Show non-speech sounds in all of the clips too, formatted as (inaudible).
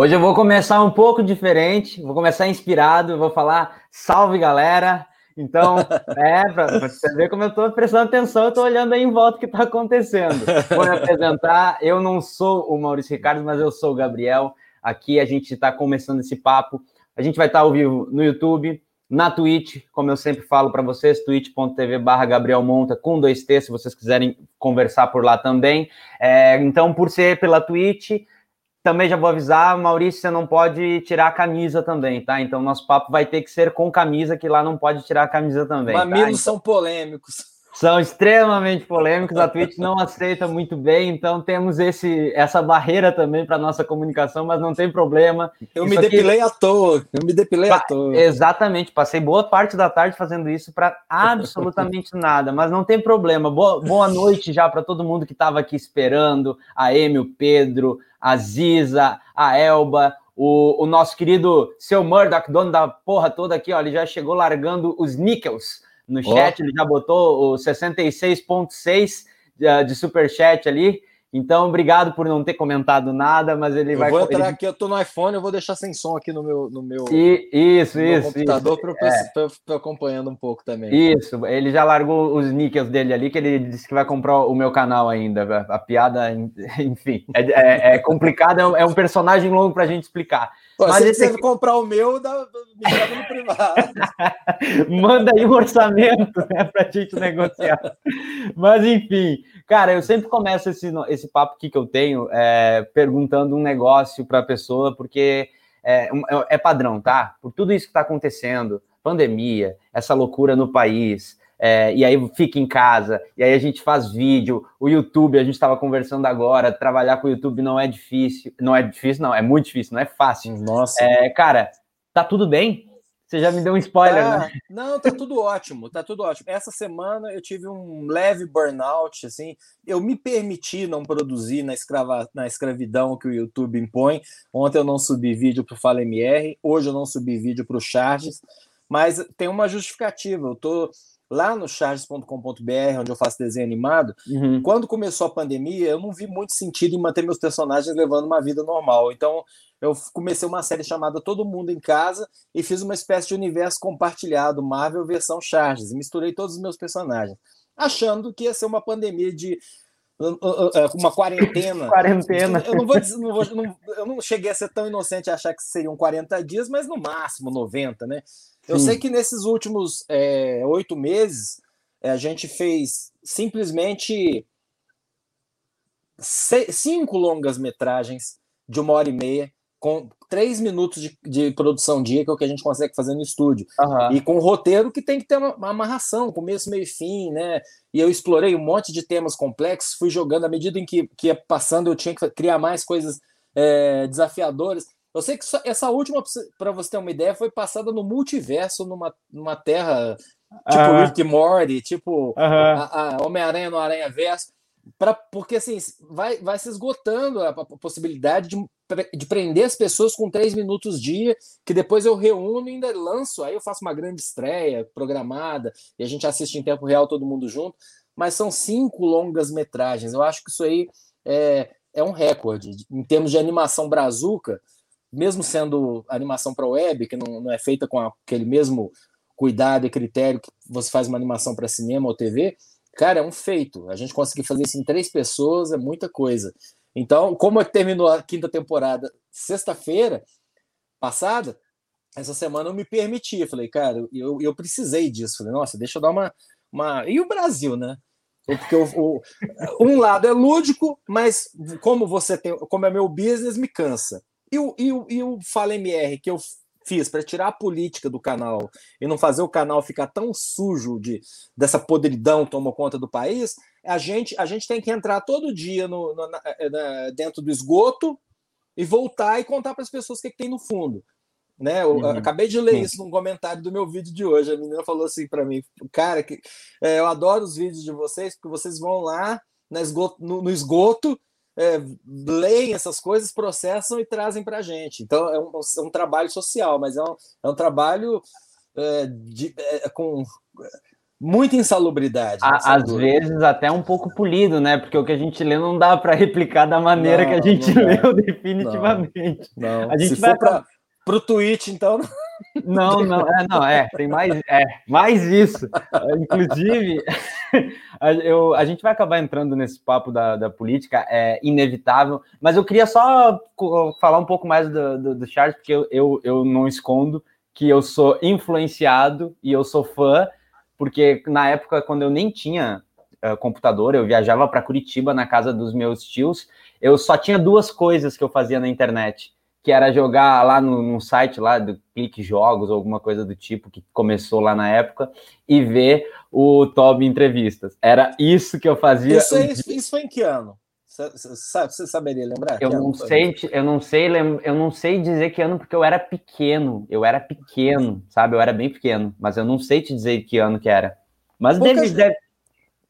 Hoje eu vou começar um pouco diferente, vou começar inspirado, vou falar salve galera. Então, (laughs) é, para você ver como eu estou prestando atenção, eu estou olhando aí em volta o que está acontecendo. Vou me apresentar, eu não sou o Maurício Ricardo, mas eu sou o Gabriel. Aqui a gente está começando esse papo. A gente vai estar tá ao vivo no YouTube, na Twitch, como eu sempre falo para vocês, twitch.tv barra Gabriel Monta, com dois T, se vocês quiserem conversar por lá também. É, então, por ser pela Twitch, também já vou avisar, Maurício, você não pode tirar a camisa também, tá? Então, nosso papo vai ter que ser com camisa, que lá não pode tirar a camisa também. Mamilos tá? então, são polêmicos. São extremamente polêmicos, a Twitch não aceita muito bem, então temos esse, essa barreira também para nossa comunicação, mas não tem problema. Eu isso me depilei aqui... à toa, eu me depilei à toa. Exatamente, passei boa parte da tarde fazendo isso para absolutamente (laughs) nada, mas não tem problema. Boa, boa noite já para todo mundo que estava aqui esperando, a Emi, o Pedro, a Ziza, a Elba, o, o nosso querido seu Murdoch, dono da porra toda aqui, ó, ele já chegou largando os níquels no chat, ele já botou o 66,6 de, de superchat ali. Então, obrigado por não ter comentado nada, mas ele eu vai. Vou entrar ele... aqui, eu tô no iPhone, eu vou deixar sem som aqui no meu, no meu, e, isso, no isso, computador para é. acompanhando um pouco também. Isso, ele já largou os nickels dele ali, que ele disse que vai comprar o meu canal ainda. A, piada, (laughs) enfim, é, é, é complicado, é um, é personagem longo para a gente explicar. Pô, mas se você comprar o meu, dá, me chama no privado. (laughs) Manda aí um orçamento né, para a gente negociar. Mas, enfim, cara, eu sempre começo esse, esse papo aqui que eu tenho é, perguntando um negócio para a pessoa, porque é, é, é padrão, tá? Por tudo isso que está acontecendo, pandemia, essa loucura no país, é, e aí fica em casa, e aí a gente faz vídeo, o YouTube, a gente estava conversando agora, trabalhar com o YouTube não é difícil, não é difícil, não, é muito difícil, não é fácil. Nossa. É, cara, tá tudo bem? Você já me deu um spoiler, tá, né? Não, tá tudo ótimo, tá tudo ótimo. Essa semana eu tive um leve burnout, assim, eu me permiti não produzir na, escrava, na escravidão que o YouTube impõe. Ontem eu não subi vídeo para o Fala MR, hoje eu não subi vídeo para o Charges, mas tem uma justificativa. Eu tô lá no charges.com.br, onde eu faço desenho animado, uhum. quando começou a pandemia, eu não vi muito sentido em manter meus personagens levando uma vida normal. Então, eu comecei uma série chamada Todo Mundo em Casa e fiz uma espécie de universo compartilhado, Marvel versão Charges, e misturei todos os meus personagens, achando que ia ser uma pandemia de uh, uma quarentena. (laughs) quarentena. Eu não, vou, não vou não, eu não cheguei a ser tão inocente a achar que seriam 40 dias, mas no máximo 90, né? Eu sei que nesses últimos é, oito meses é, a gente fez simplesmente cinco longas metragens de uma hora e meia com três minutos de, de, produção dia, que é o que a gente consegue fazer no estúdio. Uhum. E com um roteiro que tem que ter uma, uma, amarração, começo, meio e fim, né? E eu explorei um monte de temas complexos, fui jogando à medida em que, que ia passando, eu tinha que criar mais coisas é, desafiadodoras. Eu sei que essa última, para você ter uma ideia, foi passada no multiverso, numa, numa terra tipo uh -huh. Rick Morty, tipo uh -huh. Homem-Aranha no Aranha Verso. Pra, porque assim, vai, vai se esgotando a, a possibilidade de, de prender as pessoas com três minutos dia, que depois eu reúno e ainda lanço. Aí eu faço uma grande estreia programada e a gente assiste em tempo real todo mundo junto. Mas são cinco longas metragens. Eu acho que isso aí é, é um recorde. Em termos de animação brazuca, mesmo sendo animação para web, que não, não é feita com aquele mesmo cuidado e critério que você faz uma animação para cinema ou TV, cara, é um feito. A gente conseguir fazer isso em três pessoas é muita coisa. Então, como terminou a quinta temporada sexta-feira passada, essa semana eu me permiti. Falei, cara, eu, eu precisei disso. Falei, nossa, deixa eu dar uma. uma... E o Brasil, né? Porque o, um lado é lúdico, mas como você tem, como é meu business, me cansa. E o, e o, e o Fala MR que eu fiz para tirar a política do canal e não fazer o canal ficar tão sujo de dessa podridão que tomou conta do país, a gente, a gente tem que entrar todo dia no, no na, na, dentro do esgoto e voltar e contar para as pessoas o que, que, tem no fundo. Né? Eu, uhum. acabei de ler isso num comentário do meu vídeo de hoje. A menina falou assim para mim, cara, que é, eu adoro os vídeos de vocês porque vocês vão lá esgoto, no, no esgoto é, leem essas coisas, processam e trazem para a gente. Então é um, é um, trabalho social, mas é um, é um trabalho é, de, é, com muita insalubridade. às vezes até um pouco polido, né? Porque o que a gente lê não dá para replicar da maneira não, que a gente leu definitivamente. Não, não. A gente Se vai para o tweet, então. Não, não, é, não, é, tem mais, é, mais isso. (laughs) Inclusive, (laughs) a, eu, a gente vai acabar entrando nesse papo da, da política, é inevitável, mas eu queria só falar um pouco mais do, do, do Charles, porque eu, eu, eu não escondo que eu sou influenciado e eu sou fã, porque na época, quando eu nem tinha uh, computador, eu viajava para Curitiba na casa dos meus tios, eu só tinha duas coisas que eu fazia na internet, que era jogar lá no, site lá do Clique Jogos, ou alguma coisa do tipo, que começou lá na época, e ver o Toby Entrevistas. Era isso que eu fazia. Isso, é, isso foi em que ano? Você saberia lembrar? Eu não sei, eu não sei, eu não sei dizer que ano porque eu era pequeno. Eu era pequeno, sabe? Eu era bem pequeno, mas eu não sei te dizer que ano que era. Mas deve, gente... deve...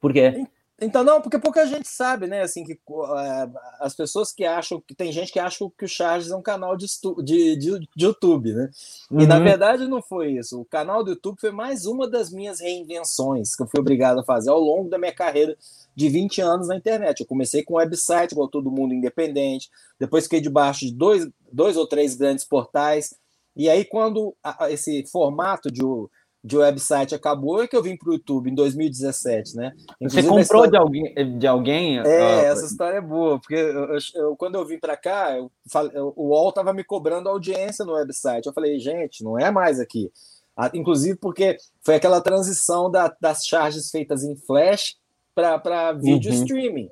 Por quê? Então, não, porque pouca gente sabe, né? Assim, que uh, as pessoas que acham que tem gente que acha que o Charles é um canal de, de, de, de YouTube, né? Uhum. E na uhum. verdade não foi isso. O canal do YouTube foi mais uma das minhas reinvenções que eu fui obrigado a fazer ao longo da minha carreira de 20 anos na internet. Eu comecei com website, igual todo mundo independente, depois fiquei debaixo de dois, dois ou três grandes portais. E aí, quando a, esse formato de de website acabou é que eu vim para o YouTube em 2017, né? Inclusive, Você comprou história... de alguém? De alguém é, uh... essa história é boa, porque eu, eu, eu, quando eu vim para cá, eu, o UOL estava me cobrando audiência no website. Eu falei, gente, não é mais aqui. Ah, inclusive porque foi aquela transição da, das charges feitas em Flash para vídeo uhum. streaming.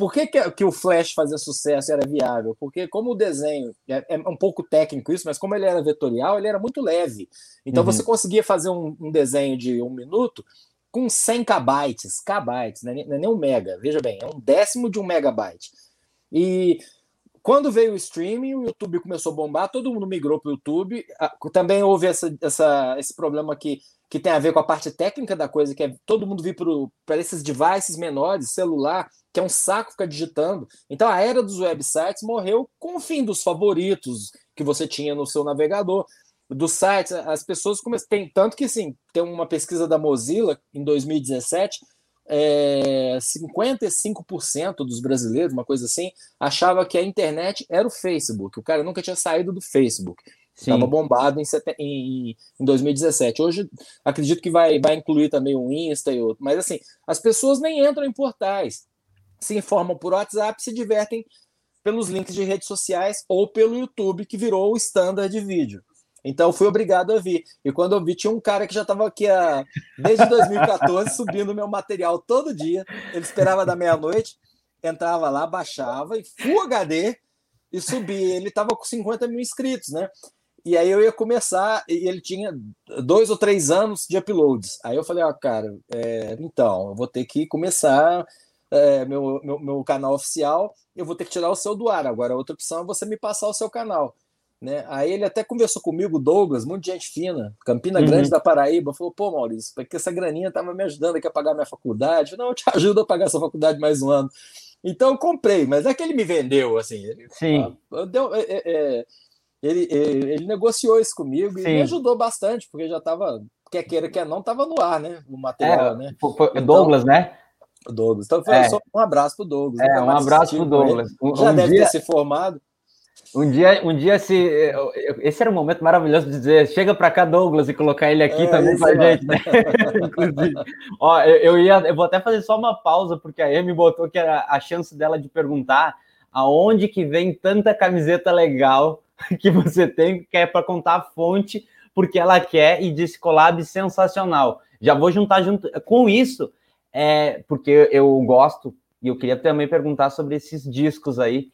Por que, que, que, o Flash fazia sucesso e era viável? Porque como o desenho é, é, um pouco técnico isso, mas como ele era vetorial, ele era muito leve. Então uhum. você conseguia fazer um, um, desenho de um minuto com 100 kbytes, kbytes, não é, não é nem um mega, veja bem, é um décimo de um megabyte. E quando veio o streaming, o YouTube começou a bombar, todo mundo migrou para o YouTube. Também houve essa, essa, esse problema que, que tem a ver com a parte técnica da coisa, que é todo mundo vir para esses devices menores, celular, que é um saco ficar digitando. Então a era dos websites morreu com o fim dos favoritos que você tinha no seu navegador. Dos sites, as pessoas começam. tanto que sim, tem uma pesquisa da Mozilla em 2017, é, 55% dos brasileiros, uma coisa assim, achava que a internet era o Facebook. O cara nunca tinha saído do Facebook. Estava bombado em, em, em 2017. Hoje acredito que vai, vai incluir também o Insta e outro. Mas assim, as pessoas nem entram em portais se informam por WhatsApp, se divertem pelos links de redes sociais ou pelo YouTube, que virou o standard de vídeo. Então fui obrigado a vir. E quando eu vi, tinha um cara que já estava aqui a, desde 2014 (laughs) subindo meu material todo dia. Ele esperava da meia-noite, entrava lá, baixava e Full HD e subia. Ele estava com 50 mil inscritos, né? E aí eu ia começar, e ele tinha dois ou três anos de uploads. Aí eu falei, ó, cara, é, então, eu vou ter que começar é, meu, meu, meu, canal oficial, eu vou ter que tirar o seu do ar. Agora, a outra opção é você me passar o seu canal. Né? Aí ele até conversou comigo, Douglas, muito gente fina, Campina uhum. Grande da Paraíba, falou: pô, Maurício, porque essa graninha tava me ajudando aqui a pagar minha faculdade. Não, eu te ajudo a pagar essa faculdade mais um ano. Então eu comprei, mas é que ele me vendeu, assim. Ele, Sim. Ah, deu, é, é, é ele, ele, ele, negociou isso comigo Sim. e me ajudou bastante, porque já estava, quer queira, quer não, estava no ar, né? O material, é, né? Foi, então, Douglas, né? Douglas. Então, foi é. só um abraço pro Douglas. É, um abraço pro Douglas. Um, Já um deve dia, ter se formado. Um dia, um dia se. Esse era um momento maravilhoso de dizer: chega para cá, Douglas, e colocar ele aqui é, também com a gente, né? (laughs) Inclusive. Ó, eu, eu, ia, eu vou até fazer só uma pausa, porque a Amy botou que era a chance dela de perguntar aonde que vem tanta camiseta legal (laughs) que você tem, que é para contar a fonte, porque ela quer, e disse collab sensacional. Já vou juntar junto com isso é porque eu gosto e eu queria também perguntar sobre esses discos aí.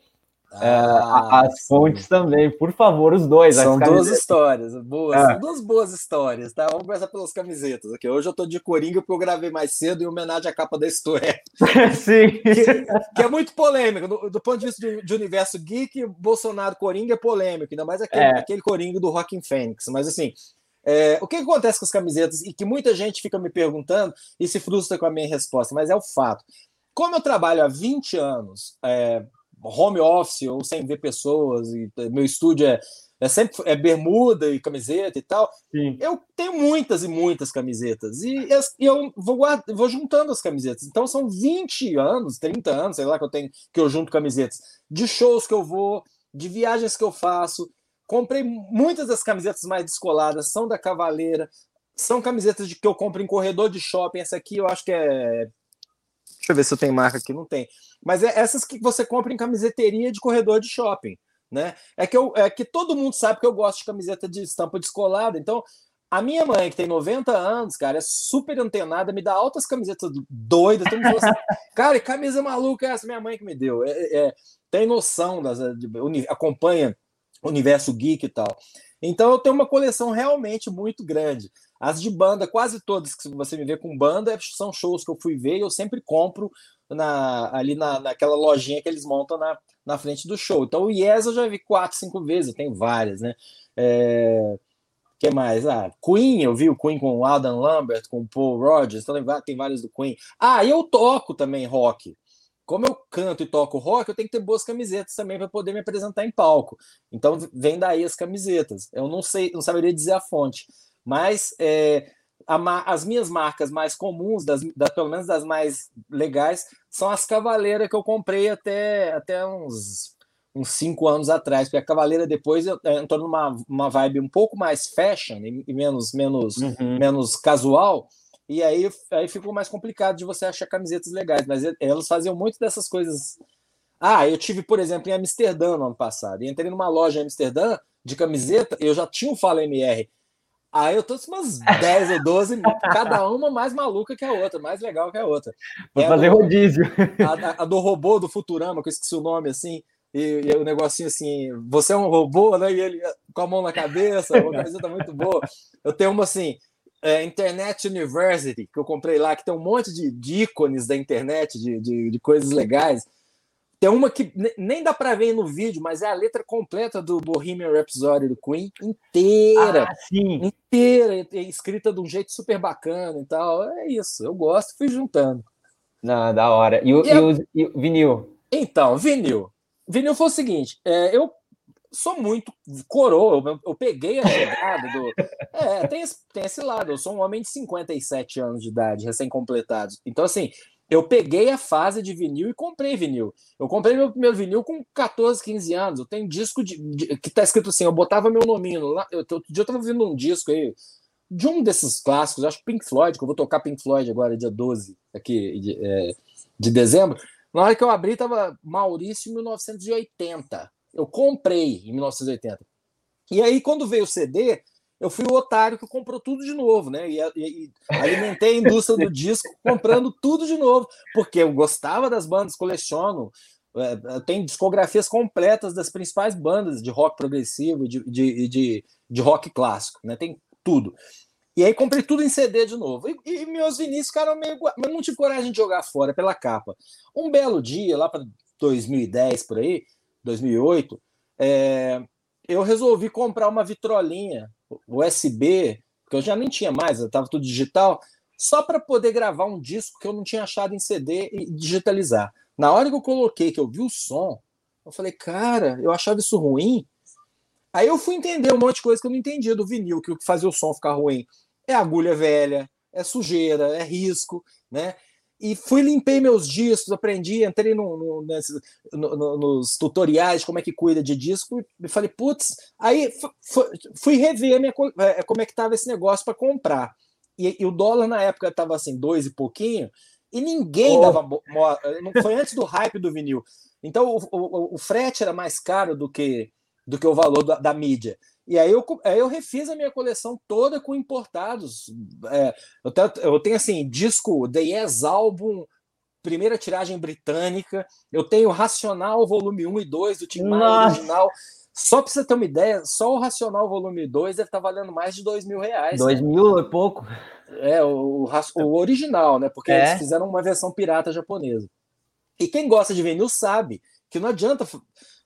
É, ah, as sim. fontes também, por favor, os dois. São duas histórias boas, é. são duas boas histórias, tá? Vamos começar pelas camisetas aqui. Hoje eu tô de Coringa porque eu gravei mais cedo em homenagem à capa da História. (laughs) sim. Que, que, é muito polêmico. Do, do ponto de vista de, de, universo geek, Bolsonaro Coringa é polêmico, ainda mais aquele, é. aquele Coringa do Rockin' Fênix. Mas assim, é, o que acontece com as camisetas e que muita gente fica me perguntando e se frustra com a minha resposta, mas é o fato. Como eu trabalho há 20 anos, é, home office ou sem ver pessoas, e meu estúdio é é sempre é bermuda e camiseta e tal. Sim. Eu tenho muitas e muitas camisetas. E, e eu vou, guarda, vou juntando as camisetas. Então são 20 anos, 30 anos, sei lá, que eu tenho que eu junto camisetas de shows que eu vou, de viagens que eu faço. Comprei muitas das camisetas mais descoladas, são da Cavaleira, são camisetas de que eu compro em corredor de shopping. Essa aqui eu acho que é. Deixa eu ver se eu tenho marca aqui, não tem. Mas é essas que você compra em camiseteria de corredor de shopping né? É que, eu, é que todo mundo sabe que eu gosto de camiseta de estampa descolada, então a minha mãe, que tem 90 anos, cara, é super antenada, me dá altas camisetas doidas. Todo mundo assim, cara, que camisa maluca é essa? Minha mãe que me deu. É, é, tem noção, das, de, acompanha o universo geek e tal. Então eu tenho uma coleção realmente muito grande. As de banda, quase todas que você me vê com banda, são shows que eu fui ver e eu sempre compro na, ali na, naquela lojinha que eles montam na, na frente do show. Então o Yes eu já vi quatro, cinco vezes, eu tenho várias, né? É, que mais? Ah, Queen, eu vi o Queen com o Adam Lambert, com o Paul Rogers, então tem vários do Queen. Ah, eu toco também rock. Como eu canto e toco rock, eu tenho que ter boas camisetas também para poder me apresentar em palco. Então vem daí as camisetas. Eu não sei, não saberia dizer a fonte, mas é, a, as minhas marcas mais comuns, das, das, pelo menos das mais legais, são as Cavaleiras que eu comprei até, até uns, uns cinco anos atrás, porque a Cavaleira depois eu, eu entrou numa uma vibe um pouco mais fashion e, e menos, menos, uhum. menos casual, e aí, aí ficou mais complicado de você achar camisetas legais, mas elas faziam muito dessas coisas. Ah, eu tive, por exemplo, em Amsterdã no ano passado, e entrei numa loja em Amsterdã de camiseta, eu já tinha um Fala MR, Aí eu tô umas (laughs) 10 ou 12, cada uma mais maluca que a outra, mais legal que a outra. Vou é fazer rodízio. A, a, do robô do Futurama, que eu esqueci o nome assim, e, e o negocinho assim, você é um robô, né? E ele com a mão na cabeça, uma camiseta muito boa. Eu tenho uma assim, é, Internet University, que eu comprei lá, que tem um monte de, de ícones da internet, de, de, de coisas legais. Tem uma que nem dá para ver no vídeo, mas é a letra completa do Bohemian Rhapsody do Queen, inteira. Ah, sim. Inteira, escrita de um jeito super bacana e tal. É isso, eu gosto, fui juntando. Não, da hora. E o, e, e, o, e o vinil? Então, vinil. Vinil foi o seguinte: é, eu sou muito coroa, eu, eu peguei a chegada do. (laughs) É, tem esse, tem esse lado, eu sou um homem de 57 anos de idade, recém-completados. Então, assim, eu peguei a fase de vinil e comprei vinil. Eu comprei meu primeiro vinil com 14, 15 anos. Eu tenho disco de, de que tá escrito assim, eu botava meu nominho lá. Eu, outro dia eu tava ouvindo um disco aí de um desses clássicos, acho Pink Floyd, que eu vou tocar Pink Floyd agora, dia 12 aqui de, é, de dezembro. Na hora que eu abri, tava Maurício 1980. Eu comprei em 1980. E aí, quando veio o CD, eu fui o otário que comprou tudo de novo, né? E, e, e alimentei a indústria do disco (laughs) comprando tudo de novo, porque eu gostava das bandas, coleciono. É, tem discografias completas das principais bandas de rock progressivo e de, de, de, de, rock clássico, né? Tem tudo. E aí comprei tudo em CD de novo. E, e meus vinis ficaram meio. Mas não tive coragem de jogar fora pela capa. Um belo dia, lá para 2010 por aí, 2008, é, eu resolvi comprar uma vitrolinha USB, porque eu já nem tinha mais, estava tudo digital, só para poder gravar um disco que eu não tinha achado em CD e digitalizar. Na hora que eu coloquei, que eu vi o som, eu falei, cara, eu achava isso ruim. Aí eu fui entender um monte de coisa que eu não entendia do vinil, que o que fazia o som ficar ruim é agulha velha, é sujeira, é risco, né? E fui limpei meus discos, aprendi, entrei no, no, nesse, no, nos tutoriais de como é que cuida de disco e falei, putz, aí fui rever minha, é, como é que estava esse negócio para comprar. E, e, o dólar na época estava assim, dois e pouquinho, e ninguém oh. dava. Não foi antes do hype do vinil. Então o, o, o, frete era mais caro do que, do que o valor da, da mídia. E aí eu, aí eu refiz a minha coleção toda com importados. É, eu, tenho, eu tenho assim, disco The Yes Album, primeira tiragem britânica. Eu tenho Racional Volume 1 e 2 do Tim Maia original. Só para você ter uma ideia, só o Racional Volume 2 deve estar tá valendo mais de dois mil reais. Dois né? mil é pouco. É, o, o original, né? Porque é. eles fizeram uma versão pirata japonesa. E quem gosta de vinil sabe que não adianta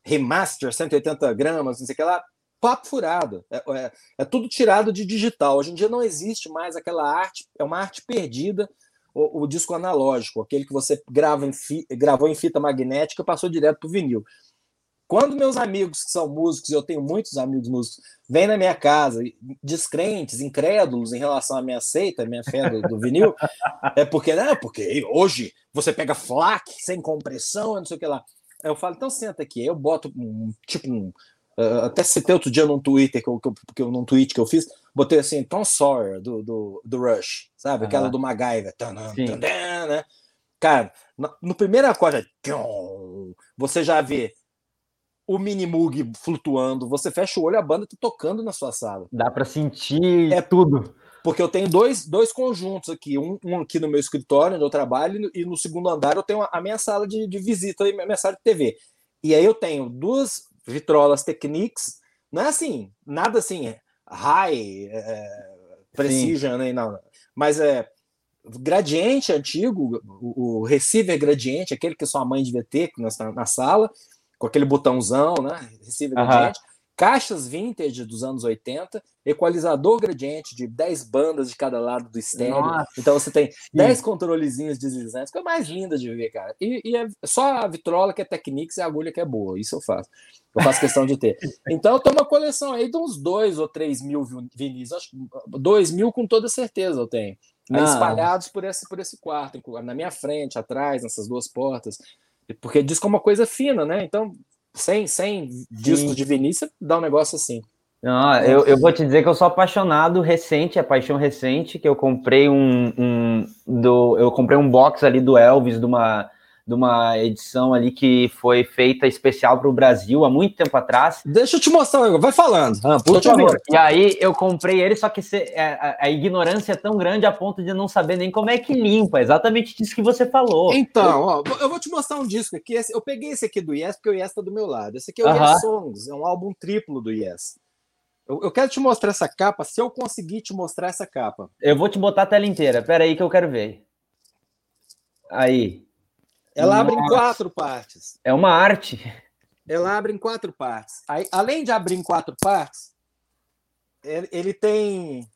remaster 180 gramas, não sei o que lá papo furado. É, é, é, tudo tirado de digital. Hoje em dia não existe mais aquela arte, é uma arte perdida, o, o disco analógico, aquele que você grava em fi, gravou em fita magnética e passou direto para o vinil. Quando meus amigos que são músicos, eu tenho muitos amigos músicos, vêm na minha casa, descrentes, incrédulos em relação à minha seita, à minha fé do, do vinil, (laughs) é porque, não, porque hoje você pega FLAC sem compressão, não sei o que lá. Eu falo, então senta aqui. Eu boto um tipo um. Uh, até citei outro dia num Twitter, que eu, que eu, num tweet que eu fiz, botei assim, Tom Sawyer do, do, do Rush, sabe? Uhum. Aquela do MacGyver. Tanã, tanã, né? Cara, no, no primeiro acorde, você já vê o Minimoog flutuando, você fecha o olho, a banda tá tocando na sua sala. Dá para sentir é tudo. Porque eu tenho dois, dois conjuntos aqui, um, um, aqui no meu escritório, onde eu trabalho, e no segundo andar eu tenho a minha sala de, de visita e minha sala de TV. E aí eu tenho duas vitrolas Technics, não é assim, nada assim, high, é, precision, nem né, nada, mas é gradiente antigo, o, o receiver gradiente, aquele que sua mãe devia ter na, na sala, com aquele botãozão, né? Receiver uhum. gradiente caixas vintage dos anos 80, equalizador gradiente de 10 bandas de cada lado do estéreo. Nossa. Então você tem 10 controlezinhos deslizantes, que é mais linda de ver, cara. E, e é só a vitrola que é Technics e a agulha que é boa. Isso eu faço. Eu faço questão de ter. Então eu tenho uma coleção aí de uns 2 ou 3 mil vinis. Acho 2 mil com toda certeza eu tenho. Ah. Espalhados por esse, por esse quarto, na minha frente, atrás, nessas duas portas. Porque disco é uma coisa fina, né? Então sem, sem disco de Vinícius, dá um negócio assim. Não, eu, eu vou te dizer que eu sou apaixonado recente, a paixão recente, que eu comprei um, um do, eu comprei um box ali do Elvis, de uma de uma edição ali que foi feita especial para o Brasil há muito tempo atrás. Deixa eu te mostrar, vai falando. Ah, por favor. E aí eu comprei ele, só que é, a, a, ignorância é tão grande a ponto de não saber nem como é que limpa. Exatamente isso que você falou. Então, ó, eu vou te mostrar um disco aqui. Eu peguei esse aqui do Yes, porque o Yes está do meu lado. Esse aqui é o uh -huh. Yes Songs, é um álbum triplo do Yes. Eu, eu, quero te mostrar essa capa, se eu conseguir te mostrar essa capa. Eu vou te botar a tela inteira. Pera aí que eu quero ver. Aí. Ela Nossa. abre em quatro partes. É uma arte. Ela abre em quatro partes. Aí, além de abrir em quatro partes, ele, ele tem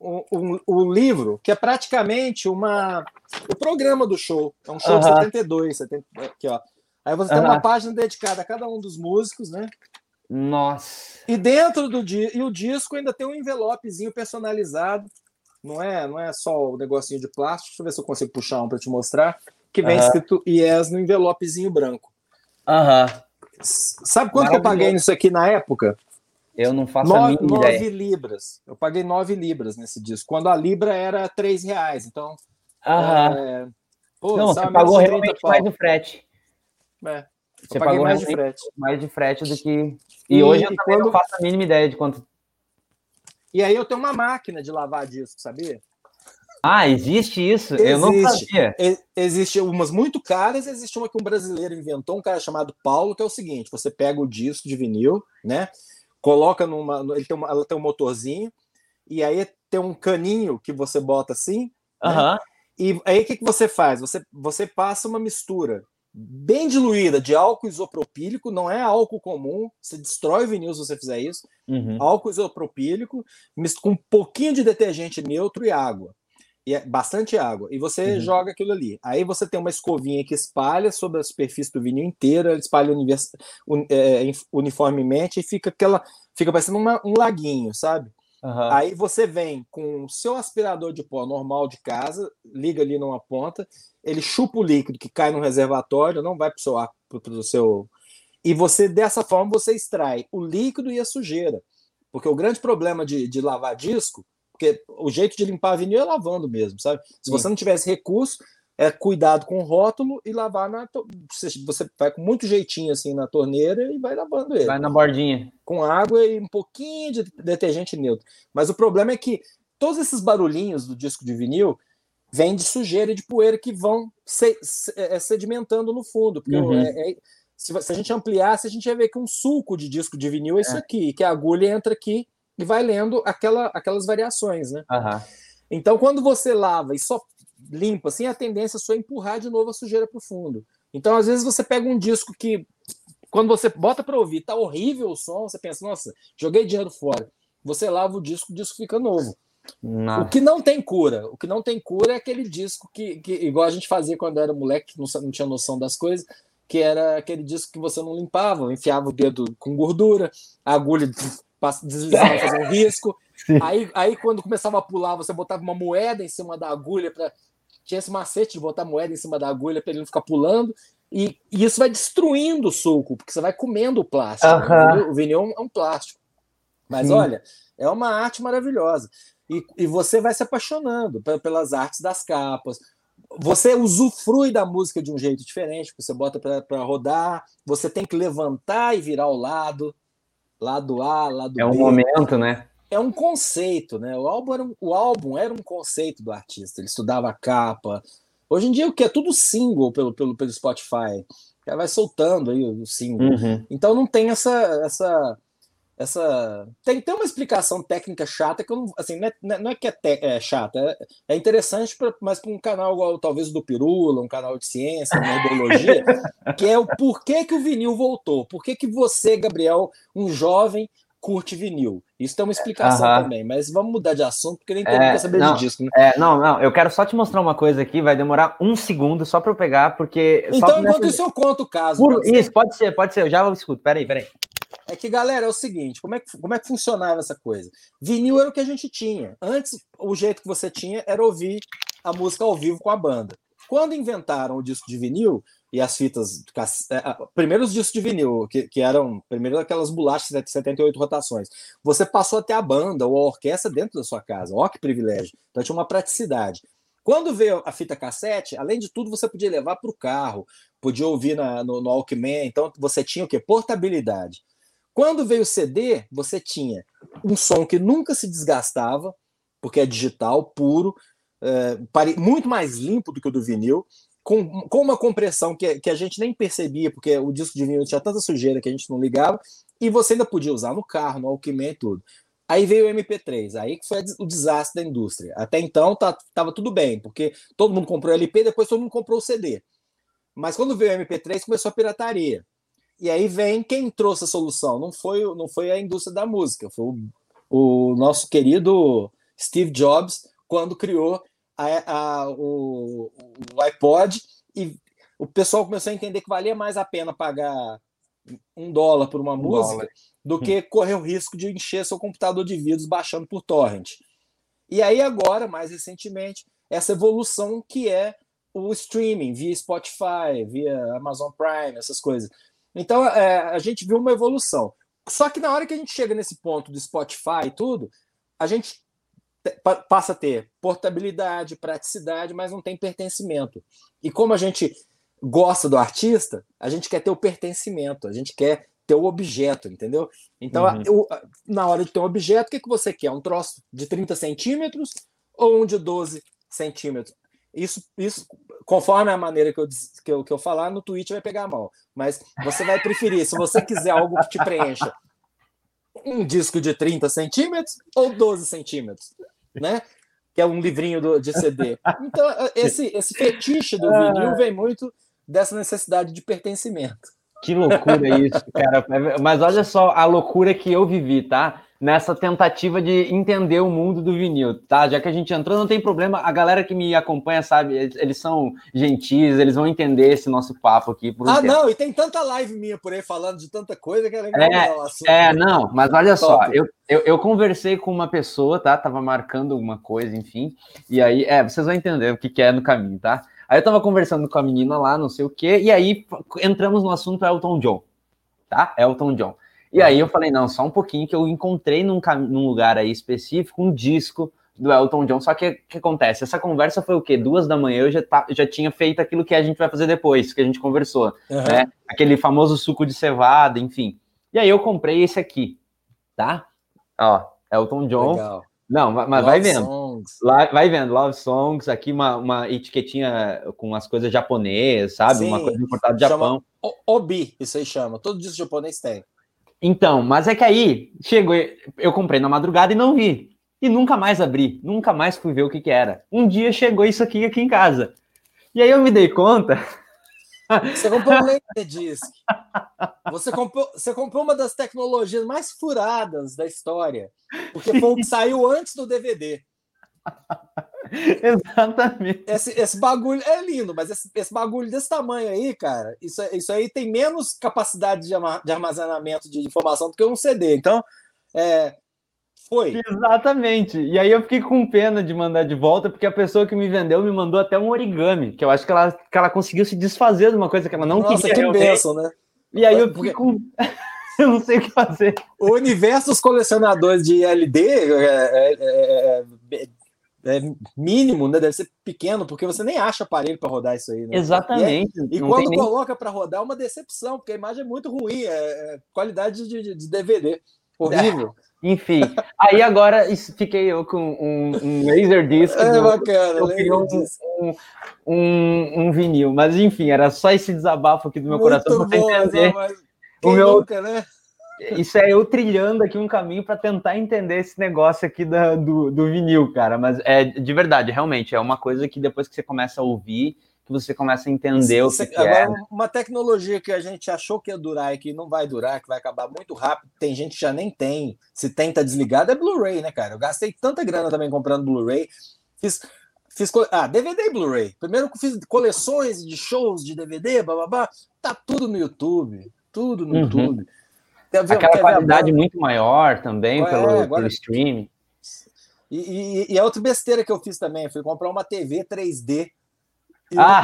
o um, livro que é praticamente uma o programa do show. É um show uh -huh. de 72, 70, aqui, ó. Aí você tem uma página dedicada a cada um dos músicos, né? Nossa. E dentro do e o disco ainda tem um envelopezinho personalizado. Não é, não é só o negocinho de plástico. Deixa eu ver se eu consigo puxar um para te mostrar que vem escrito Yes no envelopezinho branco. Aham. Sabe quanto que eu paguei nisso aqui na época? Eu não faço nove, a mínima nove ideia. libras. Eu paguei nove libras nesse disco. Quando a libra era três reais. Então. Aham. É... Pô, não, você pagou realmente mais do frete. É. Você pagou mais de frete. Mais de frete do que. E, e hoje eu quando... não faço a mínima ideia de quanto. E aí eu tenho uma máquina de lavar disco, sabia? Ah, existe isso? Existe. Eu não sabia. Existe umas muito caras, existe uma que um brasileiro inventou, um cara chamado Paulo, que é o seguinte: você pega o disco de vinil, né? Coloca numa. Ele tem uma, ela tem um motorzinho, e aí tem um caninho que você bota assim. Uhum. Né? E aí o que, que você faz? Você, você passa uma mistura bem diluída de álcool isopropílico, não é álcool comum, você destrói o vinil se você fizer isso. Uhum. Álcool isopropílico, com um pouquinho de detergente neutro e água e é bastante água, e você uhum. joga aquilo ali. Aí você tem uma escovinha que espalha sobre a superfície do vinil inteira, espalha univers, un, é, uniformemente e fica aquela. Fica parecendo uma, um laguinho, sabe? Uhum. Aí você vem com o seu aspirador de pó normal de casa, liga ali numa ponta, ele chupa o líquido que cai no reservatório, não vai para o seu, pro seu. E você, dessa forma, você extrai o líquido e a sujeira. Porque o grande problema de, de lavar disco porque o jeito de limpar vinil é lavando mesmo, sabe? Se você não tivesse recurso, é cuidado com o rótulo e lavar na. Você vai com muito jeitinho assim na torneira e vai lavando ele. Vai na bordinha. Com água e um pouquinho de detergente neutro. Mas o problema é que todos esses barulhinhos do disco de vinil vêm de sujeira e de poeira que vão se, se, é, sedimentando no fundo. Porque uhum. é, é, se, se, a gente ampliasse, a gente ia ver que um suco de disco de vinil é isso é. aqui, que a agulha entra aqui e vai lendo aquela, aquelas variações, né? Uhum. Então, quando você lava e só limpa, assim, a tendência é só empurrar de novo a sujeira para o fundo. Então, às vezes, você pega um disco que, quando você bota para ouvir, tá horrível o som, você pensa, nossa, joguei dinheiro fora. Você lava o disco, o disco fica novo. Nossa. O que não tem cura, o que não tem cura é aquele disco que, que igual a gente fazia quando era moleque, não, não tinha noção das coisas, que era aquele disco que você não limpava, enfiava o dedo com gordura, a agulha deslizava, fazer um (laughs) risco. Aí, aí, quando começava a pular, você botava uma moeda em cima da agulha para tinha esse macete de botar moeda em cima da agulha para ele não ficar pulando. E, e, isso vai destruindo o suco, porque você vai comendo o plástico. Uh -huh. O vinil é um plástico. Mas Sim. olha, é uma arte maravilhosa. E, e você vai se apaixonando pelas artes das capas. Você usufrui da música de um jeito diferente, você bota para rodar, você tem que levantar e virar ao lado, lado A, lado B. É um momento, né? é um conceito, né? O álbum, era um, o álbum era um conceito do artista. Ele estudava a capa. Hoje em dia o que é tudo single pelo, pelo, pelo Spotify. O vai soltando aí o single. Uhum. Então não tem essa essa essa tem, tem uma explicação técnica chata que eu não assim não é, não é que é, te, é chata é, é interessante pra, mas para um canal igual talvez do Pirula um canal de ciência uma ideologia que é o porquê que o vinil voltou por que você Gabriel um jovem curte vinil. Isso tem uma explicação também, mas vamos mudar de assunto, porque nem todo mundo quer saber não, de disco. Né? É, não, não, eu quero só te mostrar uma coisa aqui, vai demorar um segundo só para eu pegar, porque. Então, enquanto isso, eu conto o caso. Por, pode isso, pode ser, pode ser, eu já escuto. Peraí, peraí. É que, galera, é o seguinte: como é que, como é que funcionava essa coisa? Vinil era o que a gente tinha. Antes, o jeito que você tinha era ouvir a música ao vivo com a banda. Quando inventaram o disco de vinil, e as fitas. É, primeiro os discos de vinil, que, que eram primeiro aquelas bolachas de 78 rotações. Você passou a ter a banda ou a orquestra dentro da sua casa. Ó, que privilégio. Então tinha uma praticidade. Quando veio a fita cassete, além de tudo, você podia levar para o carro, podia ouvir na, no, no então você tinha o que? Portabilidade. Quando veio o CD, você tinha um som que nunca se desgastava, porque é digital, puro, é, muito mais limpo do que o do vinil com, com uma compressão que, que a gente nem percebia, porque o disco de vinil tinha tanta sujeira que a gente não ligava, e você ainda podia usar no carro, no Alckmin e tudo. Aí veio o MP3, aí que foi o desastre da indústria. Até então tá, tava tudo bem, porque todo mundo comprou LP, depois todo mundo comprou o CD. Mas quando veio o MP3, começou a pirataria. E aí vem quem trouxe a solução. Não foi, não foi a indústria da música, foi o, o nosso querido Steve Jobs, quando criou a, a, o, o iPod e o pessoal começou a entender que valia mais a pena pagar um dólar por uma um música dólar. do que correr o risco de encher seu computador de vírus baixando por torrent. E aí agora, mais recentemente, essa evolução que é o streaming via Spotify, via Amazon Prime, essas coisas. Então é, a gente viu uma evolução. Só que na hora que a gente chega nesse ponto do Spotify e tudo, a gente passa a ter portabilidade, praticidade, mas não tem pertencimento. E como a gente gosta do artista, a gente quer ter o pertencimento, a gente quer ter o objeto, entendeu? Então, uhum. eu, na hora de ter um objeto, o que, que você quer? Um troço de 30 centímetros ou um de 12 centímetros? Isso, isso conforme a maneira que eu, que eu, que eu falar, no tweet vai pegar mal. Mas você vai preferir, se você quiser algo que te preencha, um disco de 30 centímetros ou 12 centímetros, né? Que é um livrinho do, de CD. Então, esse, esse fetiche do vinil vem muito dessa necessidade de pertencimento. Que loucura isso, cara. Mas olha só a loucura que eu vivi, tá? Nessa tentativa de entender o mundo do vinil, tá? Já que a gente entrou, não tem problema. A galera que me acompanha sabe, eles, eles são gentis, eles vão entender esse nosso papo aqui. ah, um não, e tem tanta live minha por aí falando de tanta coisa que é legal. É, é não, mas olha Top. só, eu, eu, eu, conversei com uma pessoa, tá? Tava marcando alguma coisa, enfim, e aí, é, vocês vão entender o que, que é no caminho, tá? Aí eu tava conversando com a menina lá, não sei o quê, e aí entramos no assunto Elton John, tá? Elton John. E aí eu falei, não, só um pouquinho, que eu encontrei num, num lugar aí específico um disco do Elton John. Só que o que acontece? Essa conversa foi o quê? Duas da manhã eu já, tá, já tinha feito aquilo que a gente vai fazer depois, que a gente conversou, uhum. né? Aquele famoso suco de cevada, enfim. E aí eu comprei esse aqui, tá? Ó, Elton John. Legal. Não, mas Love vai vendo. Songs. Lá, vai vendo, Love Songs, aqui uma, uma etiquetinha com as coisas japonesas, sabe? Sim, uma coisa importada do Japão. Obi, isso aí chama. Todo disco japonês tem. Então, mas é que aí chegou, eu comprei na madrugada e não vi. E nunca mais abri, nunca mais fui ver o que, que era. Um dia chegou isso aqui aqui em casa. E aí eu me dei conta. Você comprou um Laserdisc. Você comprou, você comprou uma das tecnologias mais furadas da história. Porque foi o que saiu antes do DVD. (laughs) Exatamente. Esse, esse bagulho é lindo, mas esse, esse bagulho desse tamanho aí, cara, isso, isso aí tem menos capacidade de, de armazenamento de informação do que um CD. Então, é, foi. Exatamente. E aí eu fiquei com pena de mandar de volta, porque a pessoa que me vendeu me mandou até um origami, que eu acho que ela, que ela conseguiu se desfazer de uma coisa que ela não Nossa, queria. Nossa, que bênção, né? E aí eu fiquei com. (laughs) eu não sei o que fazer. O universo dos colecionadores de LD é, é, é, é, mínimo, né? Deve ser pequeno, porque você nem acha aparelho para rodar isso aí. Né? Exatamente. E, e quando coloca nem... para rodar é uma decepção, porque a imagem é muito ruim, é, qualidade de, de DVD. Horrível. (laughs) Enfim, aí agora fiquei eu com um, um Laserdisc. É do, bacana, um, um, um, um, vinil. Mas enfim, era só esse desabafo aqui do meu Muito coração para entender. O meu, nunca, né? Isso é eu trilhando aqui um caminho para tentar entender esse negócio aqui da, do, do vinil, cara. Mas é de verdade, realmente, é uma coisa que depois que você começa a ouvir, que você começa a entender o que, que é. Agora, uma tecnologia que a gente achou que ia durar e que não vai durar, que vai acabar muito rápido, tem gente que já nem tem, se tenta desligado, é Blu-ray, né, cara? Eu gastei tanta grana também comprando Blu-ray, fiz, fiz ah, DVD e Blu-ray. Primeiro que fiz coleções de shows de DVD, babá, tá tudo no YouTube, tudo no uhum. YouTube. Ver, Aquela qualidade muito maior também é, pelo, agora... pelo streaming. E, e, e, a outra besteira que eu fiz também, foi comprar uma TV 3D e, ah.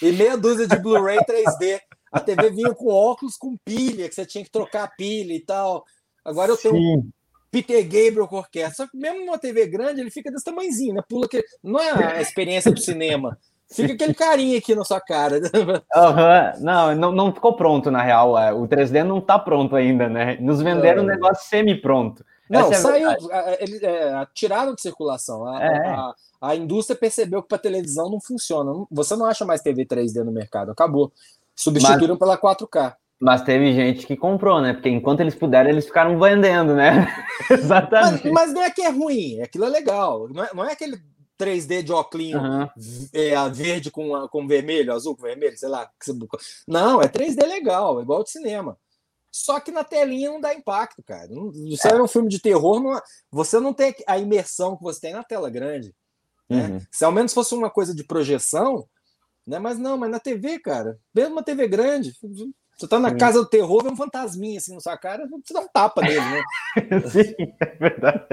e, meia dúzia de Blu-ray 3D. A TV vinha com óculos com pilha, que você tinha que trocar a pilha e tal. Agora eu tenho um Peter Gabriel com orquestra. Só que mesmo numa TV grande, ele fica desse tamanhozinho, né? Pula que. Não é a experiência do cinema. Fica aquele carinho aqui na sua cara. (laughs) Uhum. Não, não, não ficou pronto, na real. É, o 3D não tá pronto ainda, né? Nos venderam um negócio semi-pronto. Não, é saiu, eles é, tiraram de circulação. A, é. a, a, indústria percebeu que para televisão não funciona. Você não acha mais TV 3D no mercado, acabou. Substituíram mas, pela 4K. Mas teve gente que comprou, né? Porque enquanto eles puderam, eles ficaram vendendo, né? (laughs) Exatamente. Mas, mas, não é que é ruim, aquilo é legal. Não é, não é aquele 3D de óculos uhum. é, verde com, com vermelho, azul com vermelho, sei lá. Não, é 3D legal, é igual de cinema. Só que na telinha não dá impacto, cara. Você é, é um filme de terror, não, você não tem a imersão que você tem na tela grande. Né? Uhum. Se ao menos fosse uma coisa de projeção, né? Mas não, mas na TV, cara, mesmo uma TV grande, você tá na Sim. casa do terror, vê um fantasminha assim na sua cara, você dá um tapa nele, né? (laughs) Sim, é verdade.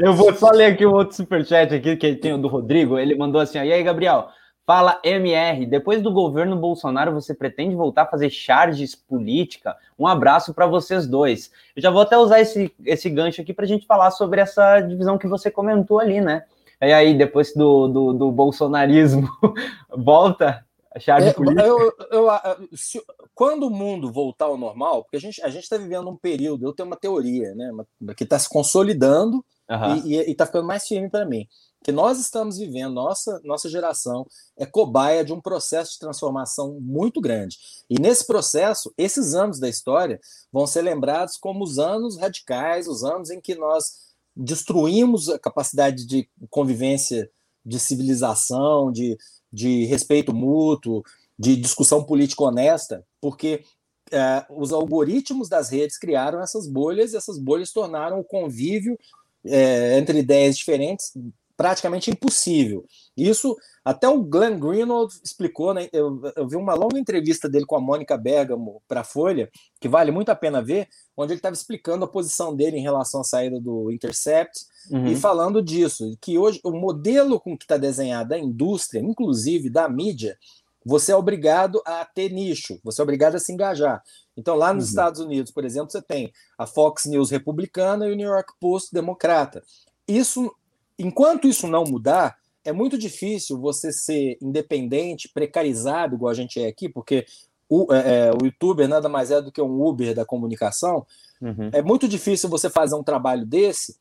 Eu vou só ler aqui um outro superchat aqui, que tem o do Rodrigo. Ele mandou assim: e aí, Gabriel? Fala MR, depois do governo Bolsonaro, você pretende voltar a fazer charges política? Um abraço para vocês dois. Eu já vou até usar esse, esse gancho aqui para a gente falar sobre essa divisão que você comentou ali, né? E aí, depois do, do, do bolsonarismo, (laughs) volta a charge é, política? Eu, eu, se, quando o mundo voltar ao normal, porque a gente a está vivendo um período, eu tenho uma teoria, né? Que está se consolidando uhum. e está ficando mais firme para mim que nós estamos vivendo, nossa, nossa geração é cobaia de um processo de transformação muito grande. E nesse processo, esses anos da história vão ser lembrados como os anos radicais, os anos em que nós destruímos a capacidade de convivência, de civilização, de, de respeito mútuo, de discussão política honesta, porque é, os algoritmos das redes criaram essas bolhas e essas bolhas tornaram o convívio é, entre ideias diferentes praticamente impossível. Isso até o Glenn Greenwald explicou, né? Eu, eu vi uma longa entrevista dele com a Mônica Bergamo para a Folha, que vale muito a pena ver, onde ele estava explicando a posição dele em relação à saída do Intercept uhum. e falando disso, que hoje o modelo com que está desenhada a indústria, inclusive da mídia, você é obrigado a ter nicho, você é obrigado a se engajar. Então, lá nos uhum. Estados Unidos, por exemplo, você tem a Fox News republicana e o New York Post democrata. Isso enquanto isso não mudar, é muito difícil você ser independente, precarizado, igual a gente é aqui, porque o, é, é o youtuber nada mais é do que um Uber da comunicação. Uhum. É muito difícil você fazer um trabalho desse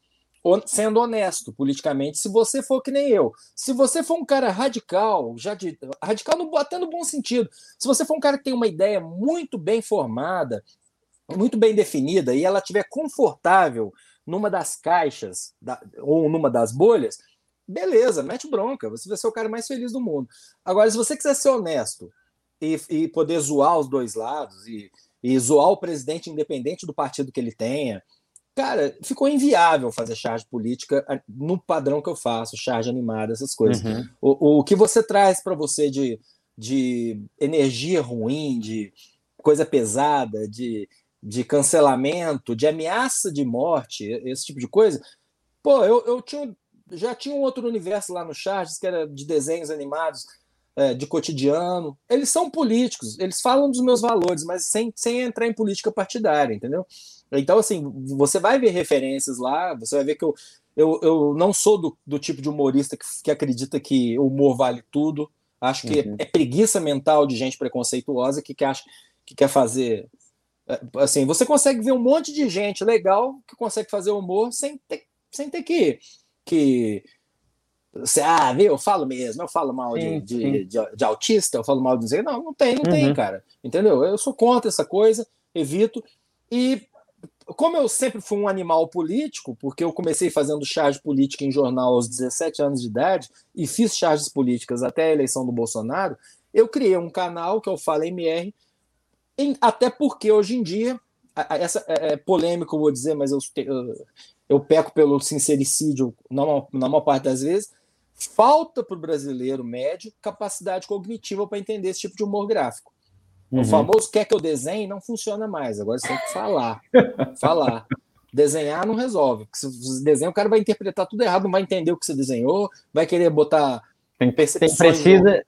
sendo honesto politicamente, se você for que nem eu. Se você for um cara radical, já de, radical no, até no bom sentido, se você for um cara que tem uma ideia muito bem formada, muito bem definida, e ela estiver confortável numa das caixas da, ou numa das bolhas, beleza, mete bronca, você vai ser o cara mais feliz do mundo. Agora, se você quiser ser honesto e, e poder zoar os dois lados e, e zoar o presidente independente do partido que ele tenha, cara, ficou inviável fazer charge política no padrão que eu faço, charge animada, essas coisas. Uhum. O, o que você traz para você de, de energia ruim, de coisa pesada, de, de cancelamento, de ameaça de morte, esse tipo de coisa. Pô, eu, eu tinha, já tinha um outro universo lá no Charges, que era de desenhos animados, é, de cotidiano. Eles são políticos, eles falam dos meus valores, mas sem, sem entrar em política partidária, entendeu? Então, assim, você vai ver referências lá, você vai ver que eu, eu, eu não sou do, do tipo de humorista que, que acredita que o humor vale tudo. Acho que uhum. é preguiça mental de gente preconceituosa que, que acha que quer fazer. É, assim, você consegue ver um monte de gente legal que consegue fazer humor sem ter, sem ter que, que você, ah, viu, eu falo mesmo, eu falo mal sim, de, de, de, de, autista, eu falo mal de dizer, não, não tem, não uhum. tem, cara. Entendeu? Eu sou contra essa coisa, evito. E como eu sempre fui um animal político, porque eu comecei fazendo charge política em jornal aos 17 anos de idade e fiz charges políticas até a eleição do Bolsonaro, eu criei um canal que eu falo MR, em, até porque hoje em dia, essa é, é polêmico, vou dizer, mas eu, eu, eu peco pelo sincericídio na, na maior parte das vezes, falta para o brasileiro médio capacidade cognitiva para entender esse tipo de humor gráfico. Uhum. O famoso quer que eu desenhe não funciona mais. Agora você tem que falar. (laughs) falar. Desenhar não resolve. Porque se você desenha, o cara vai interpretar tudo errado, não vai entender o que você desenhou, vai querer botar tem, tem precisa,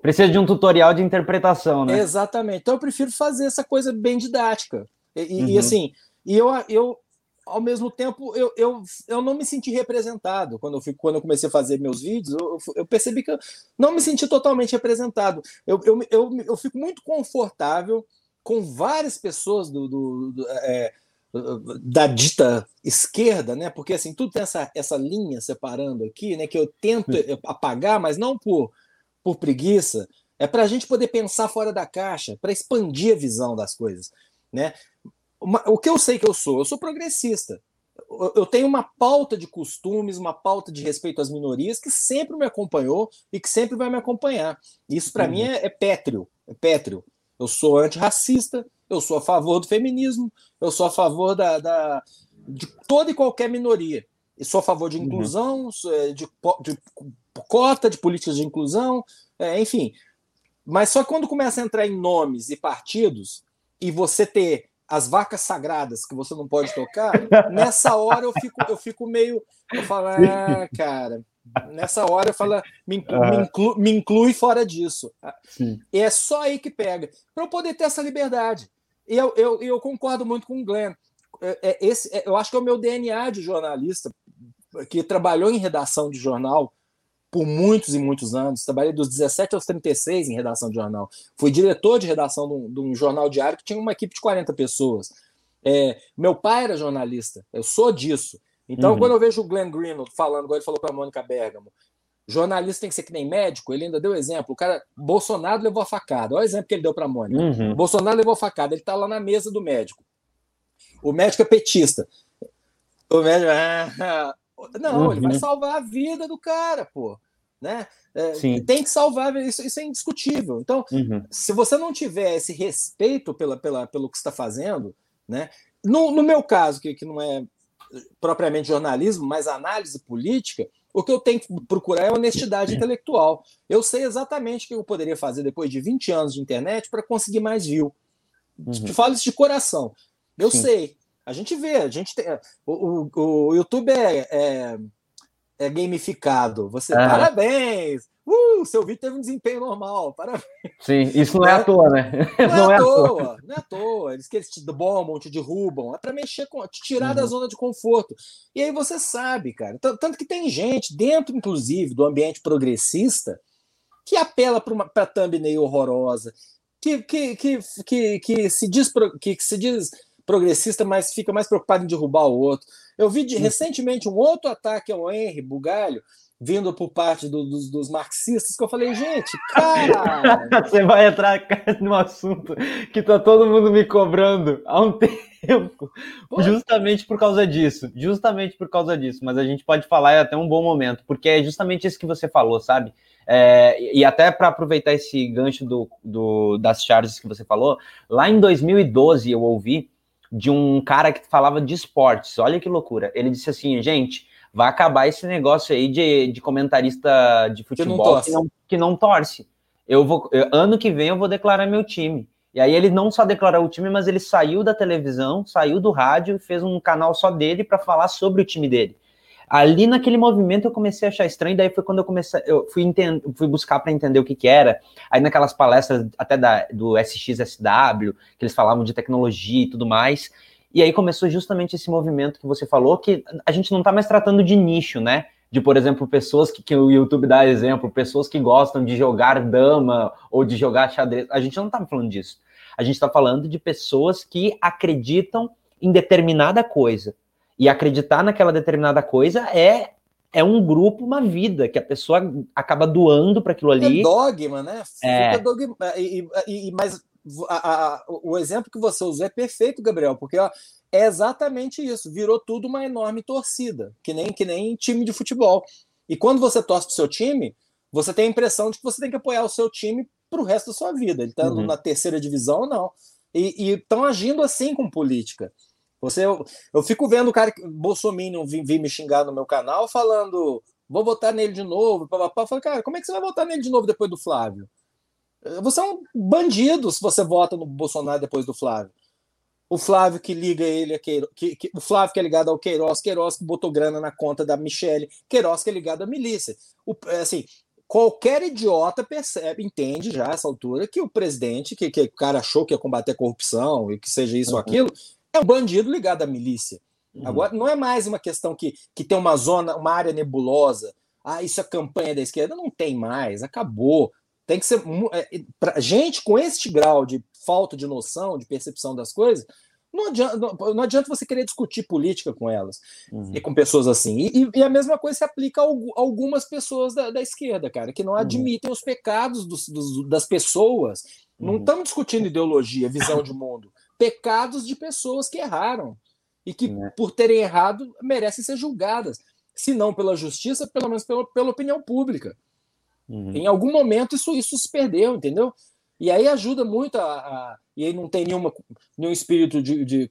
precisa de um tutorial de interpretação, né? Exatamente. Então eu prefiro fazer essa coisa bem didática. E, uhum. e assim, e eu, eu ao mesmo tempo, eu, eu, eu não me senti representado quando eu, fui, quando eu comecei a fazer meus vídeos. Eu, eu percebi que eu não me senti totalmente representado. Eu, eu, eu, eu fico muito confortável com várias pessoas do, do, do é, da dita esquerda, né? Porque assim, tudo tem essa, essa linha separando aqui, né? Que eu tento apagar, mas não por, por preguiça, é para a gente poder pensar fora da caixa, para expandir a visão das coisas, né? o que eu sei que eu sou? Eu sou progressista. Eu, eu tenho uma pauta de costumes, uma pauta de respeito às minorias que sempre me acompanhou e que sempre vai me acompanhar. Isso para uhum. mim é, é pétreo, é pétreo. Eu sou antirracista, eu sou a favor do feminismo, eu sou a favor da, da de toda e qualquer minoria. Eu sou a favor de uhum. inclusão, uhum. de, de, cota, de políticas de inclusão, é, enfim. Mas só quando começa a entrar em nomes e partidos, e você ter as vacas sagradas que você não pode tocar, (laughs) nessa hora eu fico, eu fico meio. Eu falo, ah, cara, nessa hora eu falo, me, me, inclu, me inclui fora disso. Sim. E é só aí que pega, para eu poder ter essa liberdade. E eu, eu, eu concordo muito com o Glenn. É, é, esse, é, eu acho que é o meu DNA de jornalista, que trabalhou em redação de jornal por muitos e muitos anos. Trabalhei dos 17 aos 36 em redação de jornal. Fui diretor de redação de um, de um jornal diário que tinha uma equipe de 40 pessoas. É, meu pai era jornalista, eu sou disso. Então, uhum. quando eu vejo o Glenn Greenwald falando, igual ele falou para a Mônica Bergamo, jornalista tem que ser que nem médico, ele ainda deu exemplo. O cara, Bolsonaro levou a facada. Olha o exemplo que ele deu para a Mônica. Uhum. Bolsonaro levou a facada, ele está lá na mesa do médico. O médico é petista. O médico. (laughs) Ah, não, uhum. ele vai uhum. salvar a vida do cara, pô né? É, tem que salvar, isso, isso é indiscutível. Então, uhum. se você não tiver esse respeito pela, pela, pelo que está fazendo, né? No, no meu caso, que, que não é propriamente jornalismo, mas análise política, o que eu tenho que procurar é honestidade intelectual. Eu sei exatamente o que eu poderia fazer depois de 20 anos de internet para conseguir mais view. Uhum. Te falo isso de coração. Eu Sim. sei. A gente vê, a gente tem. O, o, o YouTube é, é é gamificado. Você, é. parabéns! Uh, seu vídeo teve um desempenho normal, parabéns. Sim, isso não é, é à toa, né? Não, (laughs) não é, à toa, toa, não é à toa. Eles que eles te bombam, te derrubam, é para mexer com, te tirar uhum. da zona de conforto. E aí você sabe, cara. Tanto que tem gente dentro, inclusive, do ambiente progressista que apela para a thumbnail horrorosa, que, que, que, que, que, se diz, que se diz progressista, mas fica mais preocupado em derrubar o outro. Eu vi de, recentemente um outro ataque ao Henry Bugalho, vindo por parte do, dos, dos, marxistas, que eu falei, gente, cara. (laughs) Você vai entrar (laughs) no assunto que tá todo mundo me cobrando há um (laughs) tempo, Pô. justamente por causa disso, justamente por causa disso, mas a gente pode falar é até um bom momento, porque é justamente isso que você falou, sabe? É, e até para aproveitar esse gancho do, do, das charges que você falou, lá em 2012 eu ouvi de um cara que falava de esportes. Olha que loucura. Ele disse assim, gente, vai acabar esse negócio aí de, de comentarista de futebol que não, que não, que não torce. Eu vou, eu, ano que vem eu vou declarar meu time. E aí ele não só declarou o time, mas ele saiu da televisão, saiu do rádio e fez um canal só dele para falar sobre o time dele. Ali naquele movimento eu comecei a achar estranho, daí foi quando eu comecei, eu fui, entend, fui buscar para entender o que, que era. Aí naquelas palestras até da, do SXSW, que eles falavam de tecnologia e tudo mais. E aí começou justamente esse movimento que você falou, que a gente não está mais tratando de nicho, né? De, por exemplo, pessoas que, que o YouTube dá exemplo, pessoas que gostam de jogar dama ou de jogar xadrez. A gente não está falando disso. A gente está falando de pessoas que acreditam em determinada coisa e acreditar naquela determinada coisa é é um grupo, uma vida, que a pessoa acaba doando para aquilo ali. É dogma, né? É. Dogma, e, e, e, mas a, a, o exemplo que você usou é perfeito, Gabriel, porque ó, é exatamente isso. Virou tudo uma enorme torcida, que nem, que nem time de futebol. E quando você torce para o seu time, você tem a impressão de que você tem que apoiar o seu time para o resto da sua vida. Ele está uhum. na terceira divisão ou não. E estão agindo assim com política. Você, eu, eu fico vendo o cara, Bolsonaro vir, vir me xingar no meu canal falando, vou votar nele de novo. Papapá. Eu falei, cara, como é que você vai votar nele de novo depois do Flávio? Você é um bandido se você vota no Bolsonaro depois do Flávio. O Flávio que liga ele a Queiroz, que, que, o Flávio que é ligado ao Queiroz, Queiroz que botou grana na conta da Michelle, Queiroz que é ligado à milícia. O, é, assim, qualquer idiota percebe, entende já essa altura que o presidente, que, que o cara achou que ia combater a corrupção e que seja isso uhum. ou aquilo, é um bandido ligado à milícia. Uhum. Agora, não é mais uma questão que, que tem uma zona, uma área nebulosa. Ah, isso é campanha da esquerda. Não tem mais, acabou. Tem que ser. É, pra gente com este grau de falta de noção, de percepção das coisas, não adianta, não, não adianta você querer discutir política com elas uhum. e com pessoas assim. E, e, a mesma coisa se aplica a algumas pessoas da, da esquerda, cara, que não uhum. admitem os pecados dos, dos, das pessoas. Não uhum. estamos discutindo ideologia, visão de mundo pecados de pessoas que erraram e que, é. por terem errado, merecem ser julgadas. Se não pela justiça, pelo menos pela, pela opinião pública. Uhum. Em algum momento isso, isso se perdeu, entendeu? E aí ajuda muito a. a e aí não tem nenhuma, nenhum espírito de, de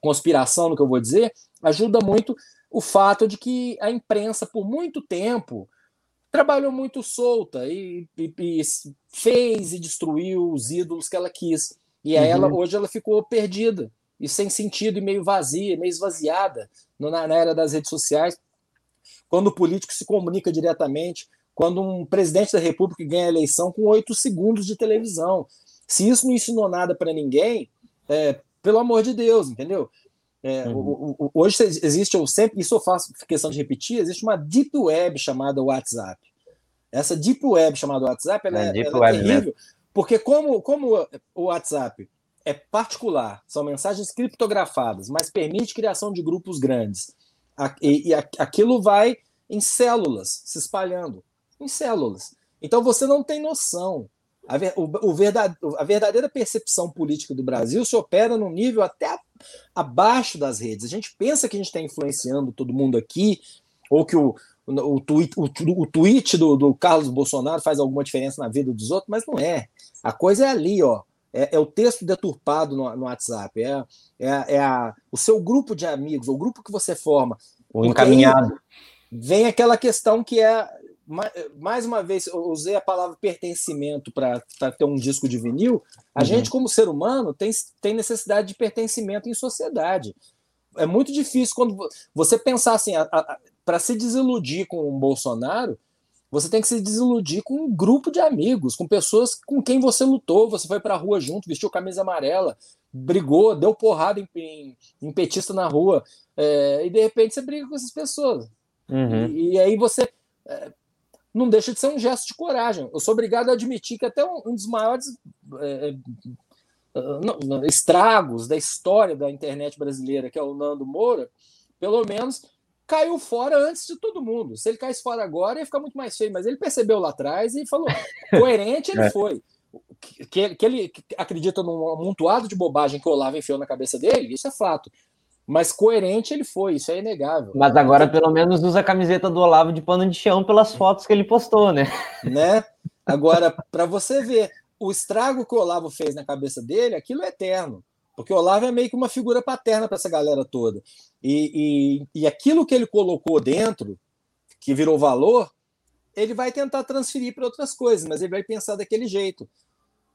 conspiração no que eu vou dizer, ajuda muito o fato de que a imprensa, por muito tempo, trabalhou muito solta e, e, e fez e destruiu os ídolos que ela quis. E uhum. ela hoje ela ficou perdida e sem sentido e meio vazia, meio esvaziada na, na era das redes sociais. Quando o político se comunica diretamente, quando um presidente da República ganha a eleição com oito segundos de televisão. Se isso não ensinou nada para ninguém, é, pelo amor de Deus, entendeu? É, uhum. o, o, hoje existe, eu sempre, isso eu faço questão de repetir, existe uma deep web chamada WhatsApp. Essa deep web chamada WhatsApp ela é, é, ela é terrível, mesmo. Porque como, como o WhatsApp é particular, são mensagens criptografadas, mas permite criação de grupos grandes, e, e aquilo vai em células, se espalhando, em células. Então você não tem noção. A, o, o verdade, a verdadeira percepção política do Brasil se opera num nível até a, abaixo das redes. A gente pensa que a gente está influenciando todo mundo aqui, ou que o, o tweet, o, o tweet do, do, Carlos Bolsonaro faz alguma diferença na vida dos outros, mas não é. A coisa é ali, ó. É, é o texto deturpado no, no WhatsApp, é, é, é a, o seu grupo de amigos, o grupo que você forma. O encaminhado. Vem aquela questão que é, mais uma vez, eu usei a palavra pertencimento para ter um disco de vinil. A uhum. gente, como ser humano, tem, tem necessidade de pertencimento em sociedade. É muito difícil quando você pensar assim, para se desiludir com o Bolsonaro, você tem que se desiludir com um grupo de amigos, com pessoas com quem você lutou, você foi para a rua junto, vestiu camisa amarela, brigou, deu porrada em, em, em petista na rua, é, e de repente você briga com essas pessoas. Uhum. E, e, aí você é, não deixa de ser um gesto de coragem. Eu sou obrigado a admitir que até um, um dos maiores é, é estragos da história da internet brasileira, que é o Nando Moura, pelo menos caiu fora antes de todo mundo. Se ele caísse fora agora, ia ficar muito mais feio, mas ele percebeu lá atrás e falou: (laughs) coerente ele é. foi. Que, que ele acredita num amontoado de bobagem que o Olavo enfiou na cabeça dele, isso é fato. Mas coerente ele foi, isso é inegável. Mas agora, pelo menos, usa a camiseta do Olavo de pano de chão pelas fotos que ele postou, né? Né? Agora, para você ver, o estrago que o Olavo fez na cabeça dele, aquilo é eterno. Porque o Olavo é meio que uma figura paterna para essa galera toda. E, e, e aquilo que ele colocou dentro, que virou valor, ele vai tentar transferir para outras coisas, mas ele vai pensar daquele jeito.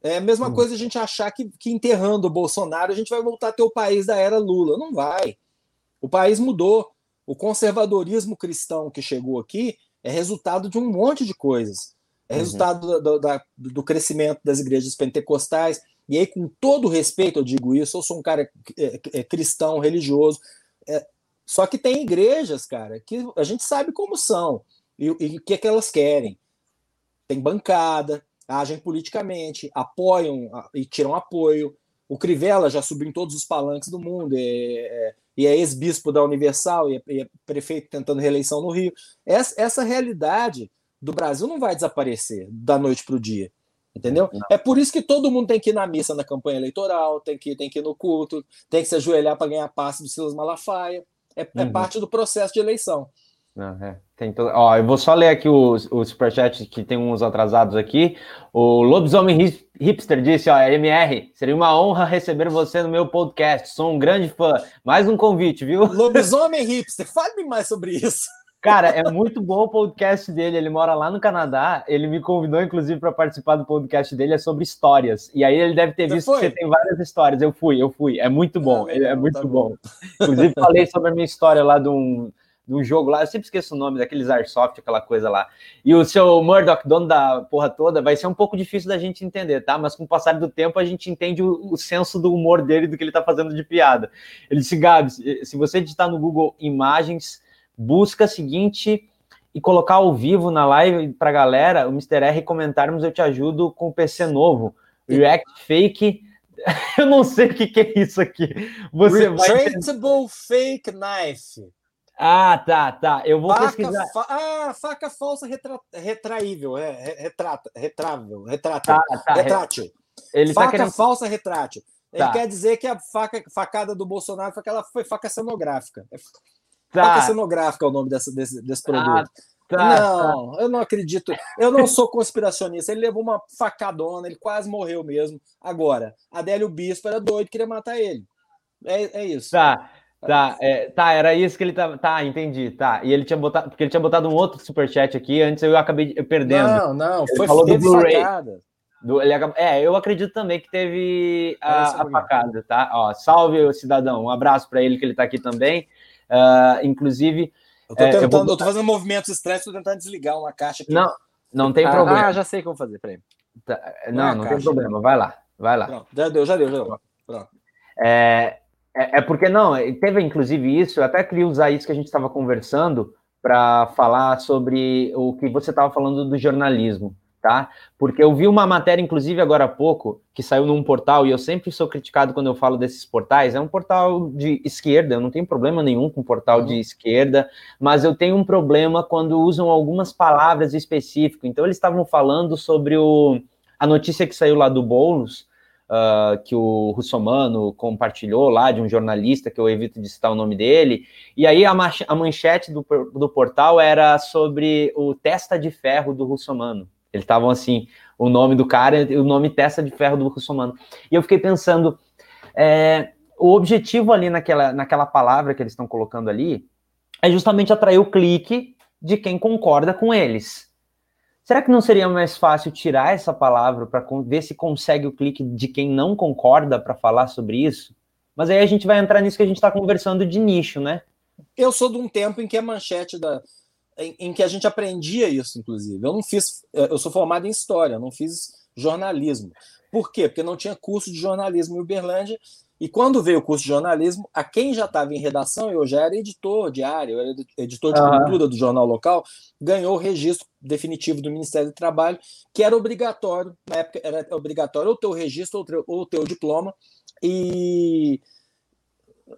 É a mesma hum. coisa a gente achar que, que enterrando o Bolsonaro a gente vai voltar a ter o país da era Lula. Não vai. O país mudou. O conservadorismo cristão que chegou aqui é resultado de um monte de coisas. É uhum. resultado uhum. do, do, do, crescimento das igrejas pentecostais. E aí, com todo respeito, eu digo isso, eu sou um cara é, é, cristão, religioso. É, só que tem igrejas, cara, que a gente sabe como são e o que, é que elas querem. Tem bancada, agem politicamente, apoiam e tiram apoio. O Crivella já subiu em todos os palanques do mundo, é, e é ex-bispo da Universal, e é, e é, prefeito tentando reeleição no Rio. Essa, essa realidade do Brasil não vai desaparecer da noite para o dia. Entendeu? Não. É por isso que todo mundo tem que ir na missa na campanha eleitoral, tem que, tem que ir no culto, tem que se ajoelhar para ganhar passe do Silas Malafaia. É, é uhum. é parte do processo de eleição. É. Tem todo... Ó, eu vou só ler aqui o, o superchat que tem uns atrasados aqui. O Lobisomem Hipster disse: ó, MR, seria uma honra receber você no meu podcast. Sou um grande fã. Mais um convite, viu? Lobisomem (laughs) Hipster, fale mais sobre isso. Cara, é muito bom o podcast dele. Ele mora lá no Canadá. Ele me convidou, inclusive, para participar do podcast dele. É sobre histórias. E aí ele deve ter visto que você tem várias histórias. Eu fui, eu fui. É muito bom. Ah, é muito tá bom. bom. Inclusive, falei sobre a minha história lá de um de um jogo lá, eu sempre esqueço o nome daqueles Airsoft, aquela coisa lá. E o seu Murdoch, dono da porra toda, vai ser um pouco difícil da gente entender, tá? Mas com o passar do tempo a gente entende o, o senso do humor dele, do que ele tá fazendo de piada. Ele disse, Gabi, se você digitar no Google imagens, busca seguinte e colocar ao vivo na live pra galera, o Mr. R comentarmos, eu te ajudo com o PC novo. React Fake. (laughs) eu não sei o que, que é isso aqui. Você Retraceable vai... Fake Knife. Ah, tá, tá. Eu vou faca, pesquisar. Fa... Ah, faca falsa retra... retraível, é, retrata, retrável, retrátil. Tá, tá, retrátil. Ele tá faca tá querendo... falsa retrátil. Ele tá. quer dizer que a faca, facada do Bolsonaro foi aquela foi faca cenográfica. Tá. Faca cenográfica é o nome dessa, desse, desse ah, produto. Ah, tá, não, eu não acredito. Eu não sou conspiracionista. Ele levou uma facadona, ele quase morreu mesmo. Agora, Adélio Bispo era doido, queria matar ele. É, é isso. Tá. Tá, é, tá, era isso que ele tava. Tá, entendi, tá. E ele tinha botado, porque ele tinha botado um outro superchat aqui, antes eu acabei perdendo. Não, não, ele foi falou do Blu-ray. Do, ele, é, eu acredito também que teve a, a facada, tá? Ó, salve, cidadão. Um abraço para ele que ele tá aqui também. Uh, inclusive. Eu tô, tentando, é, eu, vou... eu tô fazendo movimentos estranhos, tô tentando desligar uma caixa aqui. Não, não tem ah, problema. Ah, já sei como fazer, peraí. Tá, não, não, não tem problema, vai lá, vai lá. Pronto, já deu, já deu, já deu. Pronto. É, é, é, porque não, teve inclusive isso, eu até queria usar isso que a gente estava conversando para falar sobre o que você estava falando do jornalismo, tá? Porque eu vi uma matéria, inclusive agora há pouco, que saiu num portal, e eu sempre sou criticado quando eu falo desses portais, é um portal de esquerda, eu não tenho problema nenhum com portal uhum. de esquerda, mas eu tenho um problema quando usam algumas palavras específicas. Então eles estavam falando sobre o, a notícia que saiu lá do Boulos, uh, que o Russomano compartilhou lá, de um jornalista, que eu evito de citar o nome dele, e aí a, a manchete do, do portal era sobre o testa de ferro do Russomano. Eles estavam assim, o nome do cara, o nome testa de ferro do Russomano. E eu fiquei pensando, é, o objetivo ali naquela, naquela palavra que eles estão colocando ali é justamente atrair o clique de quem concorda com eles. Será que não seria mais fácil tirar essa palavra para ver se consegue o clique de quem não concorda para falar sobre isso? Mas aí a gente vai entrar nisso que a gente está conversando de nicho, né? Eu sou de um tempo em que a manchete da. Em, em, que a gente aprendia isso, inclusive. Eu não fiz. Eu sou formado em história, não fiz jornalismo. Por quê? Porque não tinha curso de jornalismo em Uberlândia e quando veio o curso de jornalismo, a quem já estava em redação, eu já era editor diário, eu era editor de ah. cultura do jornal local, ganhou o registro definitivo do Ministério do Trabalho, que era obrigatório, na época era obrigatório ou o registro ou o teu diploma, e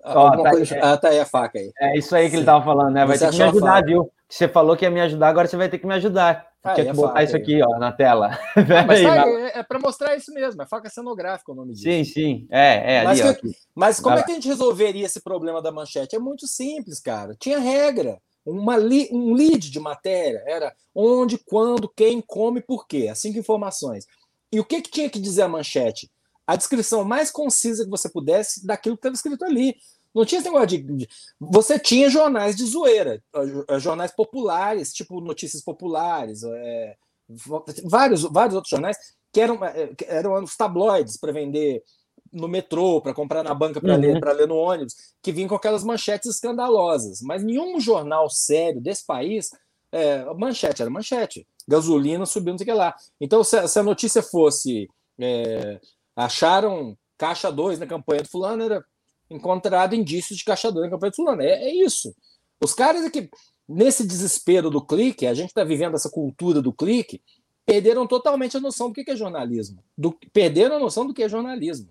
Ó, tá, coisa... é, ah, tá aí a faca aí. É isso aí que ele tava falando, né? Vai você ter que me ajudar, viu? Você falou que ia me ajudar, agora você vai ter que me ajudar. Tinha que botar isso aqui, ó, na tela. (laughs) Ah, mas tá, é, é para mostrar isso mesmo, é faca cenográfica o nome disso. Sim, sim. É, é mas, ali, que, mas como é que a gente resolveria esse problema da manchete? É muito simples, cara. Tinha regra. Uma li, um lead de matéria era onde, quando, quem, como e por quê. As cinco informações. E o que, que tinha que dizer a manchete? A descrição mais concisa que você pudesse daquilo que estava escrito ali. Não tinha esse negócio de, de, Você tinha jornais de zoeira, jornais populares, tipo Notícias Populares, é, vários, vários outros jornais que eram, que eram os tabloides para vender no metrô, para comprar na banca para uhum. ler, ler no ônibus, que vinham com aquelas manchetes escandalosas. Mas nenhum jornal sério desse país, é, manchete era manchete, gasolina subindo, não sei o que lá. Então, se, se a notícia fosse é, acharam caixa 2 na campanha do fulano, era encontrado indícios de caixa 2 na campanha do fulano. É, é isso. Os caras é que, nesse desespero do clique, a gente está vivendo essa cultura do clique, perderam totalmente a noção do que é jornalismo. Do, perderam a noção do que é jornalismo.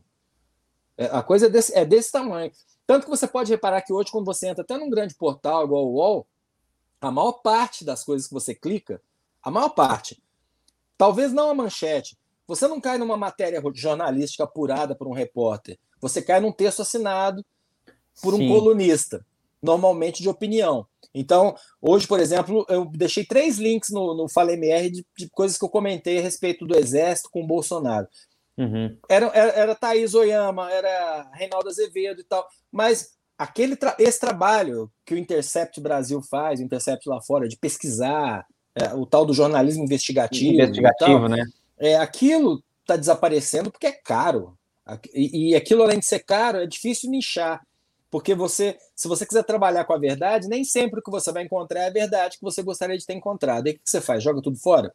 É, a coisa é desse, é desse tamanho. Tanto que você pode reparar que hoje, quando você entra até num grande portal igual o UOL, a maior parte das coisas que você clica, a maior parte, talvez não a manchete, você não cai numa matéria jornalística apurada por um repórter, você cai num texto assinado por um Sim. colunista, normalmente de opinião. Então, hoje, por exemplo, eu deixei três links no, no Fala MR de, de coisas que eu comentei a respeito do Exército com o Bolsonaro. Uhum. Era, era, era Thaís Oyama, era Reinaldo Azevedo e tal. Mas aquele tra esse trabalho que o Intercept Brasil faz, o Intercept lá fora, de pesquisar, é, o tal do jornalismo investigativo. Investigativo, tal, né? É, aquilo está desaparecendo porque é caro. E, e aquilo, além de ser caro, é difícil nichar. Porque você, se você quiser trabalhar com a verdade, nem sempre o que você vai encontrar é a verdade que você gostaria de ter encontrado. Aí o que você faz? Joga tudo fora?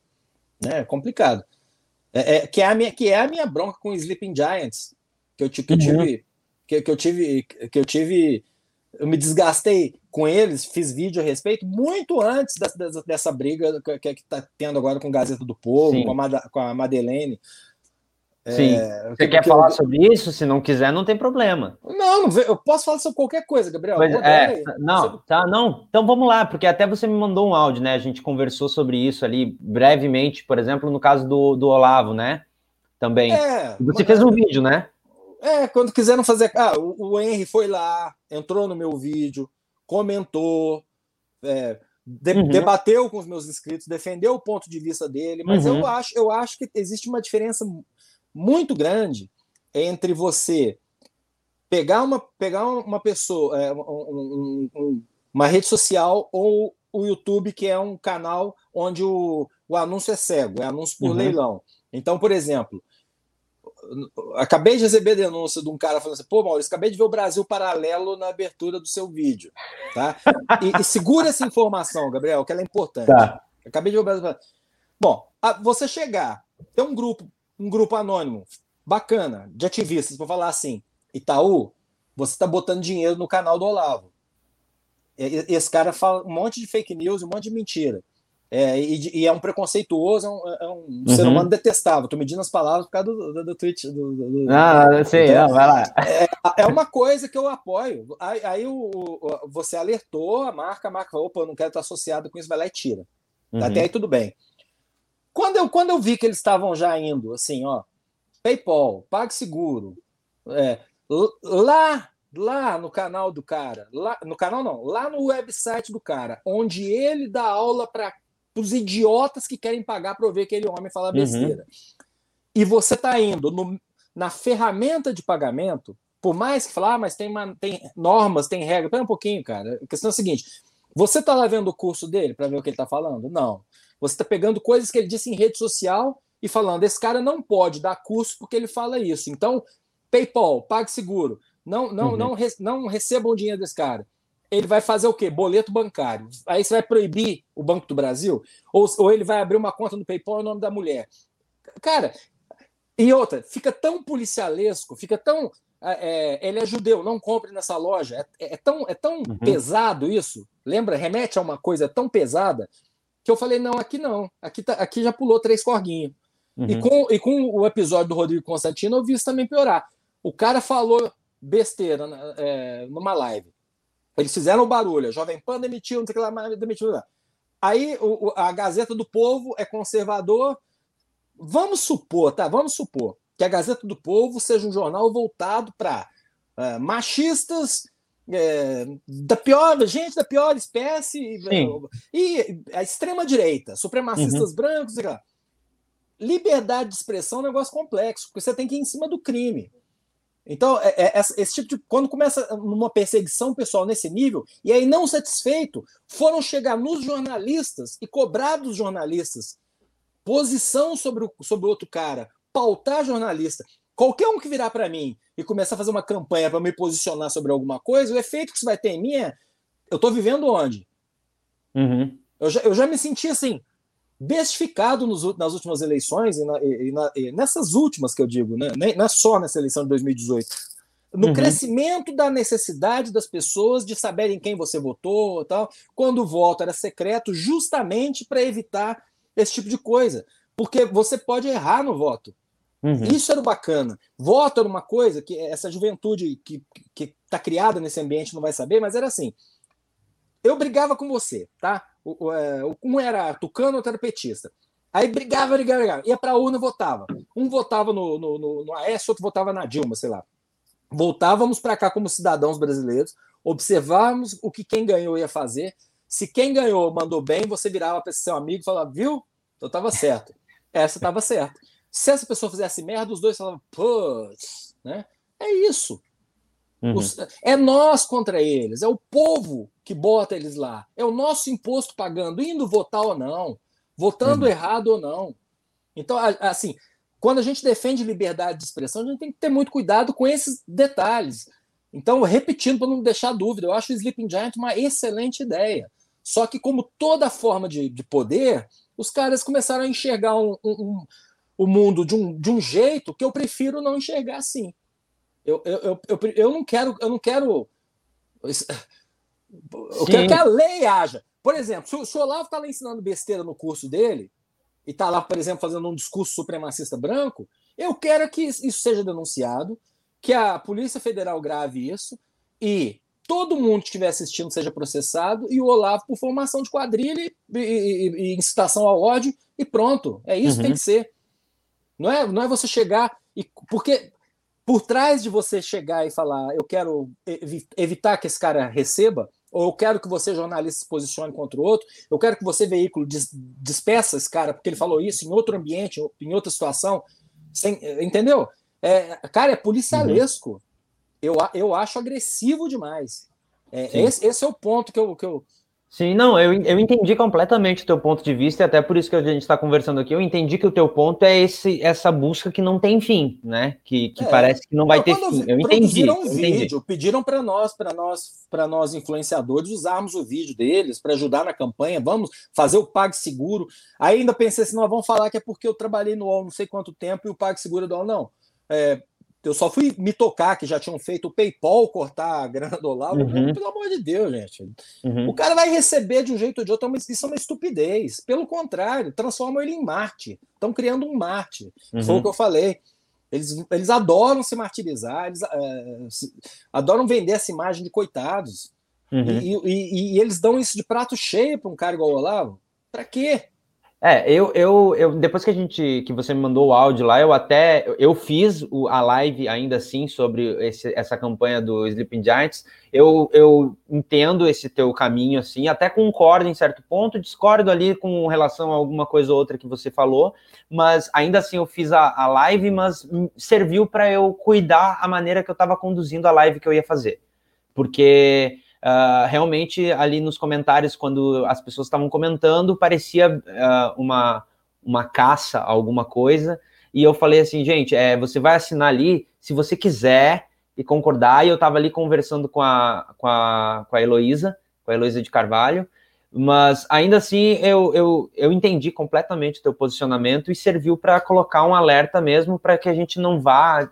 Né? É complicado. É, é, que, é a minha, que é a minha bronca com Sleeping Giants, que eu, que eu uhum. tive. Que, que, eu tive. Que eu tive. Eu me desgastei com eles, fiz vídeo a respeito muito antes dessa, dessa briga que está tendo agora com Gazeta do Povo, com a, com a Madeleine. Sim. É, Você quer falar eu... sobre isso? Se não quiser, não tem problema. Não, eu posso falar sobre qualquer coisa, Gabriel. Pois, é, não, tá, não. Então vamos lá, porque até você me mandou um áudio, né? A gente conversou sobre isso ali brevemente, por exemplo, no caso do, do Olavo, né? Também. É, você fez um vídeo, né? É, quando quiseram fazer. Ah, o, o Henry foi lá, entrou no meu vídeo, comentou, é, de, uhum. debateu com os meus inscritos, defendeu o ponto de vista dele, mas uhum. eu, acho, eu acho que existe uma diferença muito grande entre você pegar uma, pegar uma pessoa, é, um, um, uma rede social ou o YouTube, que é um canal onde o, o anúncio é cego, é anúncio por uhum. leilão. Então, por exemplo, acabei de receber denúncia de um cara falando assim: pô, Maurício, acabei de ver o Brasil paralelo na abertura do seu vídeo. Tá? E, e segura essa informação, Gabriel, que ela é importante. Tá. Acabei de ver o Brasil paralelo. Bom, você chegar, tem um grupo um grupo anônimo, bacana, de ativistas, para falar assim, Itaú, você está botando dinheiro no canal do Olavo. Esse cara fala um monte de fake news, um monte de mentira. É, e, e, é um preconceituoso, é um, é um uhum. ser humano detestável. Estou medindo as palavras por causa do, do, do tweet. Do, do, ah, sei, então, não, vai lá. É, é, uma coisa que eu apoio. Aí, aí o, o, você alertou a marca, a marca falou: opa, eu não quero estar associado com isso, vai lá e tira. Uhum. Até aí tudo bem. Quando eu, quando eu vi que eles estavam já indo, assim, ó, PayPal, PagSeguro, é, lá, lá no canal do cara, lá, no canal não, lá no website do cara, onde ele dá aula para os idiotas que querem pagar para ver aquele homem falar uhum. besteira. Uhum. E você está indo no, na ferramenta de pagamento, por mais que falar, ah, mas tem, tem normas, tem regras. Espera um pouquinho, cara. A questão é a seguinte: você está lá vendo o curso dele para ver o que ele está falando? Não. Você está pegando coisas que ele disse em rede social e falando: esse cara não pode dar curso porque ele fala isso. Então, PayPal, PagSeguro, não, não, uhum. não, não recebam dinheiro desse cara. Ele vai fazer o quê? Boleto bancário. Aí você vai proibir o Banco do Brasil? Ou, ou ele vai abrir uma conta no PayPal em nome da mulher? Cara, e outra, fica tão policialesco, fica tão. É, é ele é judeu, não compre nessa loja. É, é tão, é tão uhum. pesado isso. Lembra? Remete a uma coisa tão pesada que eu falei, não, aqui não, aqui, tá, aqui já pulou três corguinhos. Uhum. E, com, e com o episódio do Rodrigo Constantino, eu vi isso também piorar. O cara falou besteira é, numa live. Eles fizeram o barulho, a Jovem Pan demitiu, não sei o que lá, demitiu. Lá. Aí o, a Gazeta do Povo é conservador. Vamos supor, tá? Vamos supor que a Gazeta do Povo seja um jornal voltado para uh, é, machistas é, da pior, gente da pior espécie Sim. e a extrema direita, supremacistas uhum. brancos, liberdade de expressão é um negócio complexo, porque você tem que ir em cima do crime. Então, é, é, esse tipo de. Quando começa uma perseguição pessoal nesse nível, e aí, não satisfeito, foram chegar nos jornalistas e cobrar dos jornalistas posição sobre o sobre outro cara, pautar jornalista. Qualquer um que virar para mim e começar a fazer uma campanha para me posicionar sobre alguma coisa, o efeito que isso vai ter em mim é: eu estou vivendo onde? Uhum. Eu, já, eu já me senti assim, bestificado nos, nas últimas eleições e, na, e, na, e, nessas últimas que eu digo, né? não é só nessa eleição de 2018. No uhum. crescimento da necessidade das pessoas de saberem quem você votou, tal, quando o voto era secreto, justamente para evitar esse tipo de coisa. Porque você pode errar no voto. Uhum. Isso era o bacana. Voto era uma coisa que essa juventude que está criada nesse ambiente não vai saber, mas era assim. Eu brigava com você, tá? É, um era tucano, outro era petista. Aí brigava, brigava, brigava. Ia para a urna e votava. Um votava no, no, no, no Aécio, outro votava na Dilma, sei lá. Voltávamos para cá como cidadãos brasileiros, observávamos o que quem ganhou ia fazer. Se quem ganhou mandou bem, você virava para seu amigo e falava, viu? Eu estava certo. Essa estava certa. Se essa pessoa fizesse merda, os dois falavam, putz, né? É isso. Uhum. Os, é nós contra eles, é o povo que bota eles lá. É o nosso imposto pagando, indo votar ou não, votando uhum. errado ou não. Então, assim, quando a gente defende liberdade de expressão, a gente tem que ter muito cuidado com esses detalhes. Então, repetindo para não deixar dúvida, eu acho o Sleeping Giant uma excelente ideia. Só que, como toda forma de, de poder, os caras começaram a enxergar um, um, um, o mundo de um, de um jeito que eu prefiro não enxergar assim. Eu, eu, eu, eu, eu não quero. Eu não quero. Eu quero que a lei haja. Por exemplo, se o, se o Olavo está lá ensinando besteira no curso dele, e está lá, por exemplo, fazendo um discurso supremacista branco, eu quero que isso seja denunciado, que a Polícia Federal grave isso e todo mundo que estiver assistindo seja processado e o Olavo por formação de quadrilha e, e, e incitação ao ódio e pronto. É isso uhum. que tem uhum. que ser. Não é, não é você chegar e porque por trás de você chegar e falar eu quero evitar que esse cara receba, ou eu quero que você, jornalista, se posicione contra o outro, eu quero que você, veículo, des despeça esse cara, porque ele falou isso em outro ambiente, em outra situação, sem, entendeu? É, cara, é policialesco. Uhum. Eu, eu acho agressivo demais. É, esse, esse, é o ponto que eu, que eu, Sim, não, eu, eu entendi completamente o teu ponto de vista, e até por isso que a gente está conversando aqui, eu entendi que o teu ponto é esse, essa busca que não tem fim, né? Que, que é. parece que não vai ter fim. Eu entendi. um vídeo, pediram para nós, para nós, para nós influenciadores, usarmos o vídeo deles para ajudar na campanha, vamos fazer o PagSeguro. Aí ainda pensei assim, nós vamos falar que é porque eu trabalhei no UOL não sei quanto tempo e o PagSeguro é do UOL. Não. É, eu só fui me tocar que já tinham feito o PayPal cortar a grana do Olavo. Uhum. Pelo amor de Deus, gente. Uhum. O cara vai receber de um jeito ou de outro, mas isso é uma estupidez. Pelo contrário, transformam ele em Marte. Estão criando um Marte. Uhum. Foi o que eu falei. Eles, eles adoram se martirizar, eles é, se, adoram vender essa imagem de coitados. Uhum. E, e, e, eles dão isso de prato cheio para um cara igual o Olavo. Para quê? É, eu, eu, eu, depois que a gente, que você me mandou o áudio lá, eu até, eu fiz o, a live ainda assim sobre esse, essa campanha do Sleeping Giants, eu, eu entendo esse teu caminho assim, até concordo em certo ponto, discordo ali com relação a alguma coisa ou outra que você falou, mas ainda assim eu fiz a, a live, mas serviu para eu cuidar a maneira que eu estava conduzindo a live que eu ia fazer, porque uh, realmente ali nos comentários, quando as pessoas estavam comentando, parecia uh, uma, uma caça a alguma coisa. E eu falei assim, gente, é, você vai assinar ali se você quiser e concordar. E eu estava ali conversando com a, com a, com a Heloísa, com a Heloísa de Carvalho, mas ainda assim eu, eu, eu entendi completamente o teu posicionamento e serviu para colocar um alerta mesmo para que a gente não vá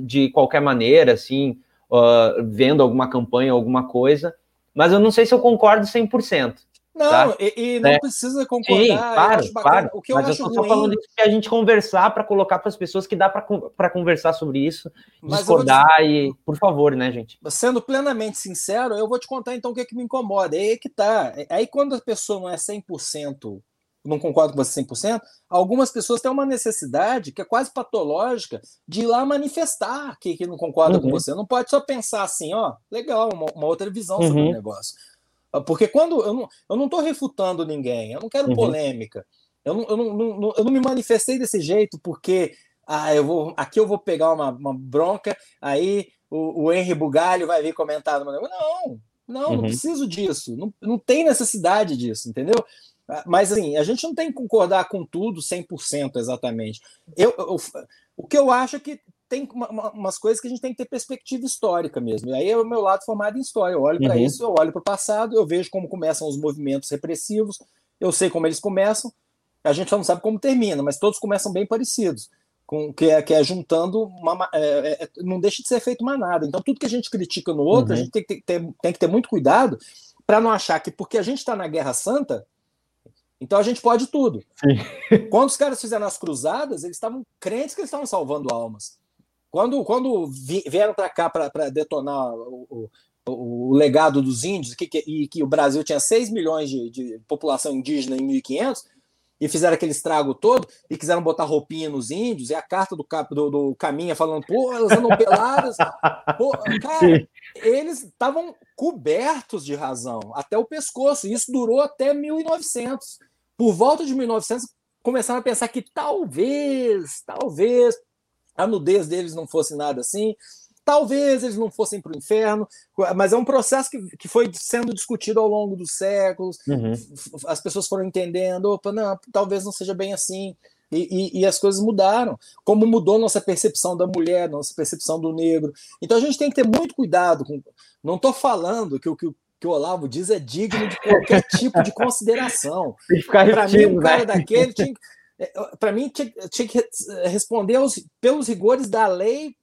de qualquer maneira, assim, uh, vendo alguma campanha, alguma coisa, mas eu não sei se eu concordo 100%. Não, tá? e, e, não é. precisa concordar. Sim, claro, claro. O que eu mas acho eu ruim... só falando isso que a gente conversar para colocar para as pessoas que dá para conversar sobre isso, mas discordar te... e, por favor, né, gente? Sendo plenamente sincero, eu vou te contar então o que, é que me incomoda. É aí que tá. É aí quando a pessoa não é 100% não concordo com você 100%, algumas pessoas têm uma necessidade que é quase patológica de ir lá manifestar que, que não concorda uhum. com você. Não pode só pensar assim, ó, legal, uma, uma outra visão uhum. sobre o negócio. Porque quando eu não, eu não tô refutando ninguém, eu não quero uhum. polêmica. Eu não, eu não, não, eu não me manifestei desse jeito porque ah, eu vou, aqui eu vou pegar uma, uma bronca, aí o, o Henry Bugalho vai vir comentar. Não, não, não uhum. preciso disso. Não, não tem necessidade disso, entendeu? Ah, mas assim, a gente não tem que concordar com tudo 100% exatamente. Eu, eu, o que eu acho é que tem uma, umas coisas que a gente tem que ter perspectiva histórica mesmo. E aí é o meu lado formado em história. Eu olho para uhum. isso, eu olho para o passado, eu vejo como começam os movimentos repressivos, eu sei como eles começam, a gente só não sabe como termina, mas todos começam bem parecidos. Com, que, é, que é juntando uma, é, é, é não deixa de ser feito manada. Então, tudo que a gente critica no outro, uhum. a gente tem que ter, tem que ter muito cuidado para não achar que porque a gente está na Guerra Santa, então a gente pode tudo. Sim. (laughs) Quando os caras fizeram as cruzadas, eles estavam crentes que eles estavam salvando almas. Quando, quando vieram para cá para detonar o, o, o, legado dos índios que, que, e que o Brasil tinha 6 milhões de, de população indígena em 1500, e fizeram aquele estrago todo e quiseram botar roupinha nos índios, e a carta do, do, do Caminha falando, pô, elas andam peladas. (laughs) pô, cara, Sim. eles estavam cobertos de razão, até o pescoço, e isso durou até 1900. Por volta de 1900, começaram a pensar que talvez, talvez a nudez deles não fosse nada assim, Talvez eles não fossem para o inferno, mas é um processo que, que foi sendo discutido ao longo dos séculos. Uhum. As pessoas foram entendendo, opa, não, talvez não seja bem assim. E, e, e, as coisas mudaram. Como mudou nossa percepção da mulher, nossa percepção do negro. Então a gente tem que ter muito cuidado. Com... Não estou falando que o que, que o Olavo diz é digno de qualquer (laughs) tipo de consideração. (laughs) Para mim, um cara né? daquele tinha. É, Para mim, tinha, tinha que responder aos, pelos rigores da lei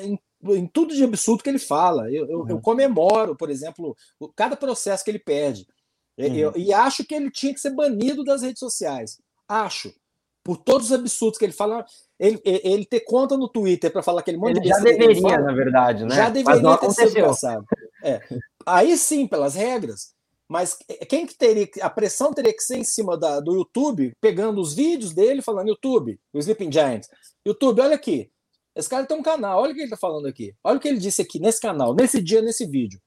em em tudo de absurdo que ele fala. Eu, eu, uhum. eu comemoro, por exemplo, cada processo que ele perde. Uhum. Eu, e acho que ele tinha que ser banido das redes sociais. Acho. Por todos os absurdos que ele fala. Ele, ele ter conta no Twitter para falar aquele monte ele de Já deveria, fala, na verdade, né? Já deveria ter sido passado. É. (laughs) Aí sim, pelas regras. Mas quem que teria. A pressão teria que ser em cima da, do YouTube, pegando os vídeos dele, falando: YouTube, o Sleeping Giants. YouTube, olha aqui. Esse cara tem um canal, olha o que ele está falando aqui. Olha o que ele disse aqui nesse canal, nesse dia, nesse vídeo.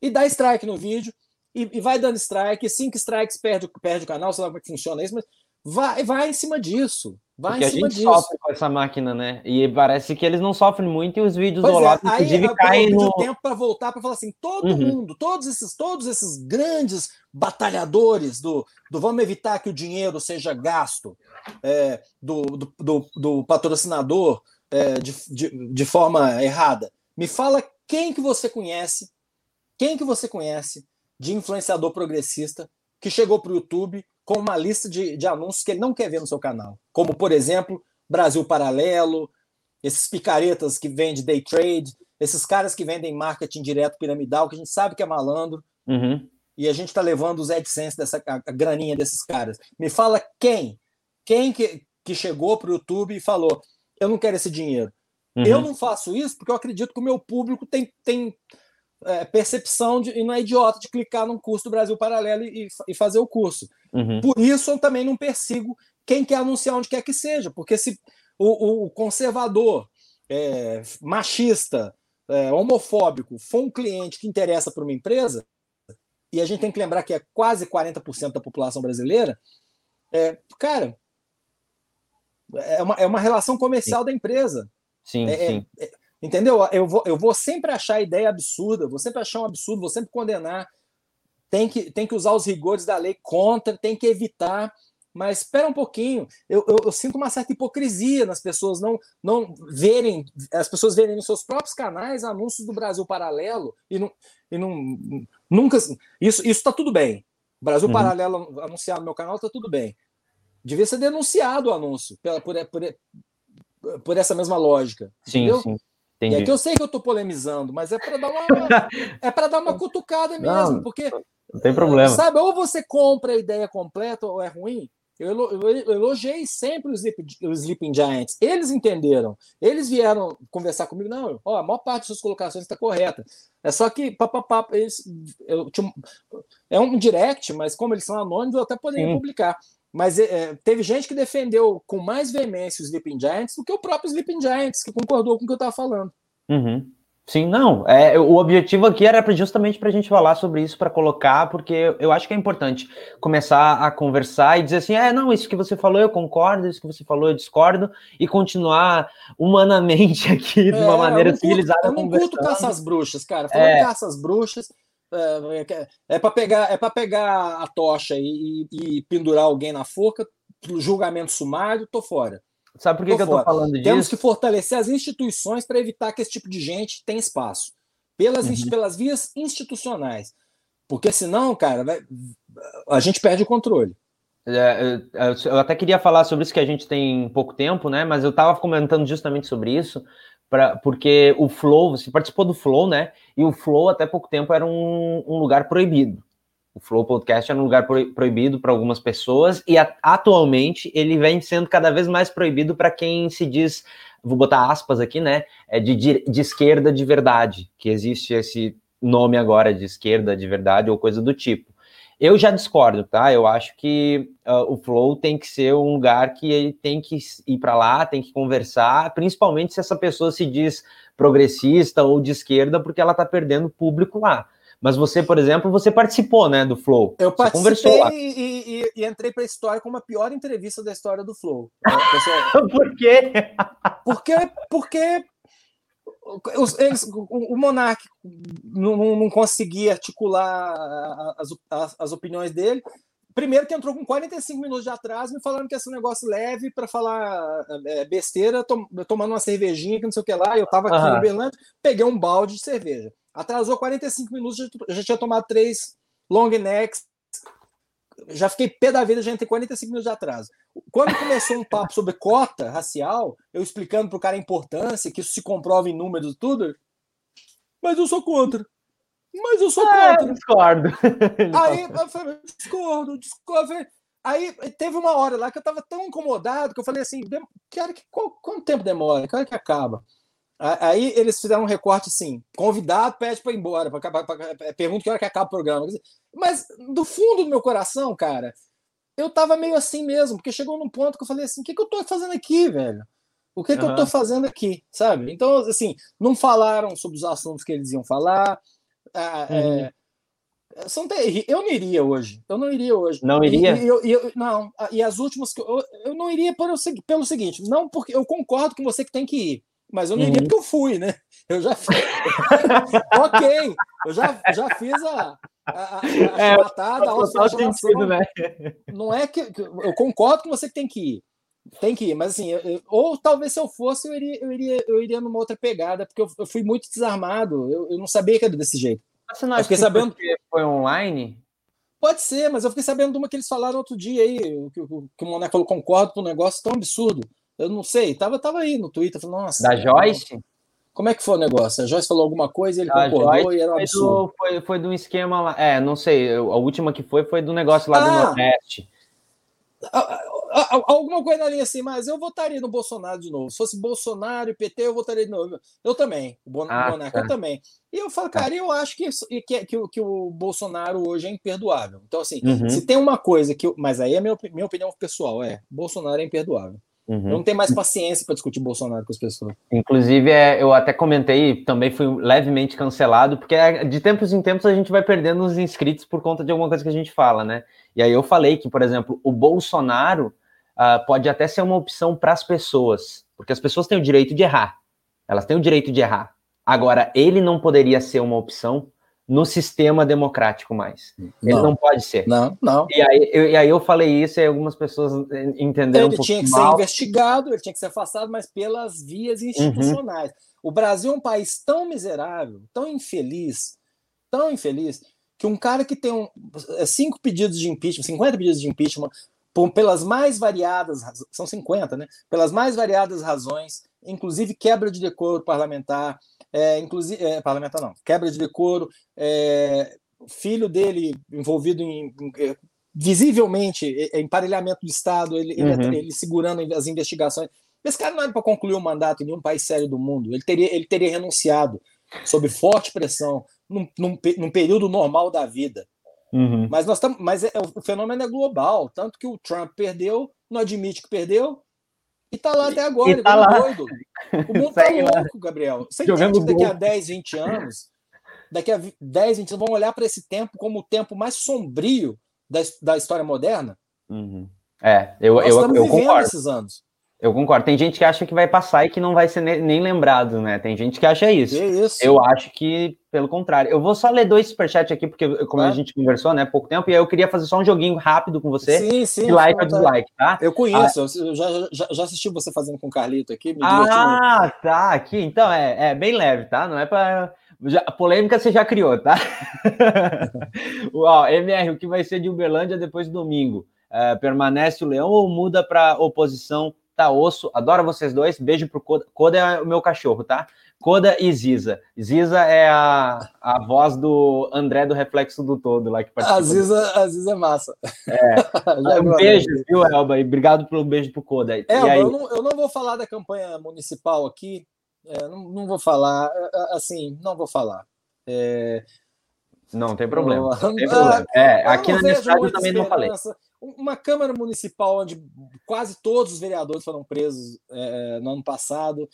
E dá strike no vídeo, e, e vai dando strike, cinco strikes perde, perde o canal, sei lá como é que funciona isso, mas vai, vai em cima disso. Vai Porque a gente disso. sofre com essa máquina, né? E parece que eles não sofrem muito e os vídeos pois do Olavo, é, inclusive, aí, caem no... tempo para voltar para falar assim, todo uhum. mundo, todos esses, todos esses grandes batalhadores do, do vamos evitar que o dinheiro seja gasto é, do, do, do, do patrocinador, é, de, de, de forma errada. Me fala quem que você conhece, quem que você conhece de influenciador progressista que chegou para o YouTube com uma lista de, de anúncios que ele não quer ver no seu canal. Como, por exemplo, Brasil Paralelo, esses picaretas que vendem day trade, esses caras que vendem marketing direto piramidal, que a gente sabe que é malandro, uhum. e a gente está levando os AdSense, dessa, a, a graninha desses caras. Me fala quem? Quem que, que chegou para o YouTube e falou: eu não quero esse dinheiro. Uhum. Eu não faço isso porque eu acredito que o meu público tem, tem é, percepção de, e não é idiota de clicar num curso do Brasil Paralelo e, e fazer o curso. Uhum. Por isso eu também não persigo quem quer anunciar onde quer que seja, porque se o, o conservador, é, machista, é, homofóbico for um cliente que interessa para uma empresa, e a gente tem que lembrar que é quase 40% da população brasileira, é, cara, é uma, é uma relação comercial sim. da empresa. Sim, é, é sim. É, entendeu? Eu vou, eu vou sempre achar a ideia absurda, vou sempre achar um absurdo, vou sempre condenar. Tem que, tem que usar os rigores da lei contra, tem que evitar. Mas espera um pouquinho, eu, eu, eu, sinto uma certa hipocrisia nas pessoas não, não verem, as pessoas verem nos seus próprios canais anúncios do Brasil Paralelo e não, e não nunca. Isso está tudo bem. Brasil uhum. Paralelo anunciar no meu canal está tudo bem devia ser denunciado o anúncio pela, por, por, por essa mesma lógica. Sim, entendeu? sim. Entendi. E é que eu sei que eu estou polemizando, mas é para dar uma é para dar uma (laughs) cutucada mesmo, não, porque não tem problema. Sabe, ou você compra a ideia completa ou é ruim. Eu, elogiei sempre os, Sleep, os Sleeping Giants. Eles entenderam. Eles vieram conversar comigo. Não, ó, a maior parte das suas colocações está correta. É só que papapá, eles, eu, é um direct, mas como eles são anônimos, eu até poderia Sim. publicar. Mas é, teve gente que defendeu com mais veemência os Sleeping Giants do que o próprio Sleeping Giants, que concordou com o que eu estava falando. Uhum. Sim, não. É, o objetivo aqui era justamente para a gente falar sobre isso, para colocar, porque eu acho que é importante começar a conversar e dizer assim: é, não, isso que você falou eu concordo, isso que você falou eu discordo, e continuar humanamente (laughs) aqui de uma é, maneira eu civilizada. Curto, eu não curto caça às bruxas, cara. Falando é. caça às bruxas, é, é, é para pegar, é pegar a tocha e, e, e pendurar alguém na forca, julgamento sumário, tô fora. Sabe por que, que eu estou falando disso? Temos que fortalecer as instituições para evitar que esse tipo de gente tenha espaço. Pelas, uhum. pelas vias institucionais. Porque senão, cara, vai, a gente perde o controle. É, eu, eu, até queria falar sobre isso que a gente tem pouco tempo, né? Mas eu estava comentando justamente sobre isso, pra, porque o Flow, você participou do Flow, né? E o Flow até pouco tempo era um, um lugar proibido. O Flow Podcast é um lugar proibido para algumas pessoas e atualmente ele vem sendo cada vez mais proibido para quem se diz, vou botar aspas aqui, né? É de, de, de esquerda de verdade, que existe esse nome agora de esquerda de verdade ou coisa do tipo. Eu já discordo, tá? Eu acho que uh, o Flow tem que ser um lugar que ele tem que ir para lá, tem que conversar, principalmente se essa pessoa se diz progressista ou de esquerda, porque ela está perdendo público lá. Mas você, por exemplo, você participou, né, do Flow. Eu participei e, e, e, entrei para a história como a pior entrevista da história do Flow. (laughs) por quê? Porque, porque os, eles, o, o Monark não, não, conseguia articular as, as, as, opiniões dele. Primeiro que entrou com 45 minutos de atraso, me falando que esse negócio leve para falar é, besteira, tom, tomando uma cervejinha, que não sei o que lá. Eu estava aqui uhum. no Berlândia, peguei um balde de cerveja. Atrasou 45 minutos, já, já tinha tomado três long necks. Já fiquei pé da vida, já entrei 45 minutos de atraso. Quando começou um papo sobre cota racial, eu explicando para o cara a importância, que isso se comprova em números e tudo, mas eu sou contra. Mas eu sou ah, contra. discordo. (laughs) Aí eu falei, discordo, discordo. Aí teve uma hora lá que eu estava tão incomodado que eu falei assim: que hora que, qual, quanto tempo demora? Que hora que acaba? Aí eles fizeram um recorte assim: convidado pede para ir embora, pra, pra, pra, é, pergunta que hora que acaba o programa. Mas do fundo do meu coração, cara, eu tava meio assim mesmo, porque chegou num ponto que eu falei assim: o que, que eu tô fazendo aqui, velho? O que, que uhum. eu tô fazendo aqui, sabe? Então, assim, não falaram sobre os assuntos que eles iam falar. uhum. é, são eu não iria hoje. Eu não iria hoje. Não iria? E, e, eu, não. E as últimas que eu, eu não iria pelo, pelo seguinte, não porque eu concordo com você que tem que ir mas eu não iria uhum. porque eu fui, né? Eu já fiz. (laughs) ok, eu já, já fiz a, a, a, a é, matada, a sentido, né? Não é que. Eu concordo com você que tem que ir. Tem que ir, mas assim, eu, ou talvez se eu fosse, eu iria, eu iria, eu iria numa outra pegada, porque eu, eu fui muito desarmado, eu, eu não sabia que era desse jeito. Mas você não acha que sabendo que foi online? Pode ser, mas eu fiquei sabendo de uma que eles falaram outro dia aí, que, que o Moné falou, concordo com um negócio tão absurdo. Eu não sei, tava, tava aí no Twitter, falando, nossa. Da Joyce? Como é que foi o negócio? A Joyce falou alguma coisa e ele a concordou Joyce e era um absurdo. Do, foi, foi de um esquema lá. É, não sei. A última que foi foi do negócio lá ah, do Nordeste. Alguma coisa na linha assim, mas eu votaria no Bolsonaro de novo. Se fosse Bolsonaro e PT, eu votaria de novo. Eu também. O Bonarca, ah, tá. também. E eu falo, cara, eu acho que, que, que, que o Bolsonaro hoje é imperdoável. Então, assim, uhum. se tem uma coisa que. Eu, mas aí é minha, minha opinião pessoal, é: Bolsonaro é imperdoável. Uhum. Eu não tenho mais paciência para discutir Bolsonaro com as pessoas. Inclusive, é, eu até comentei, também fui levemente cancelado, porque é, de tempos em tempos a gente vai perdendo os inscritos por conta de alguma coisa que a gente fala, né? E aí eu falei que, por exemplo, o Bolsonaro uh, pode até ser uma opção para as pessoas, porque as pessoas têm o direito de errar. Elas têm o direito de errar. Agora, ele não poderia ser uma opção no sistema democrático mais. Ele não, pode ser. Não, não. E aí, eu, e aí eu falei isso e algumas pessoas entenderam ele um tinha que mal. ser investigado, ele tinha que ser afastado, mas pelas vias uhum. institucionais. Uhum. O Brasil é um país tão miserável, tão infeliz, tão infeliz, que um cara que tem um, é, cinco pedidos de impeachment, 50 pedidos de impeachment, por, pelas mais variadas, são 50, né? Pelas mais variadas razões, inclusive quebra de decoro parlamentar, é, inclusive é, parlamentar não, quebra de decoro, é, filho dele envolvido em, em é, visivelmente é, emparelhamento do Estado, ele, uhum. ele, ele, segurando as investigações. Esse cara não era para concluir o um mandato em nenhum país sério do mundo. Ele teria, ele teria renunciado sob forte pressão num, num, num período normal da vida. Uhum. Mas nós estamos, mas é, o fenômeno é global, tanto que o Trump perdeu, não admite que perdeu, e tá lá até agora, e tá lá. doido. O mundo (laughs) tá louco, Gabriel. Você Jogando entende que daqui a 10, 20 anos, daqui a 10, 20 anos, vão olhar para esse tempo como o tempo mais sombrio da, da história moderna? Uhum. É, eu, Nós eu, eu, eu concordo. esses anos. Eu concordo. Tem gente que acha que vai passar e que não vai ser nem lembrado, né? Tem gente que acha isso. Que isso. Eu acho que, pelo contrário. Eu vou só ler dois superchats aqui, porque, como a gente conversou, né, pouco tempo, e aí eu queria fazer só um joguinho rápido com você. Sim, sim. De like ou dislike, tá? Eu conheço, ah, eu já, já, já, assisti você fazendo com o Carlito aqui. ah, muito. tá. Aqui, então, é, é bem leve, tá? Não é para já, a polêmica você já criou, tá? (laughs) Ó, MR, o que vai ser de Uberlândia depois do domingo? É, permanece o Leão ou muda para oposição tá osso, adoro vocês dois, beijo pro Coda, Coda é o meu cachorro, tá? Coda e Ziza. Ziza é a, a voz do André do Reflexo do Todo lá que participa. A Ziza, a Ziza é massa. É. (laughs) um beijo, viu, Elba? E obrigado pelo beijo pro Coda. É, eu, não, eu não vou falar da campanha municipal aqui, é, não, não vou falar, é, é, assim, não vou falar. É... Não tem problema. Não tem problema. É, aqui na minha cidade eu também não falei uma Câmara Municipal onde quase todos os vereadores foram presos é, no ano passado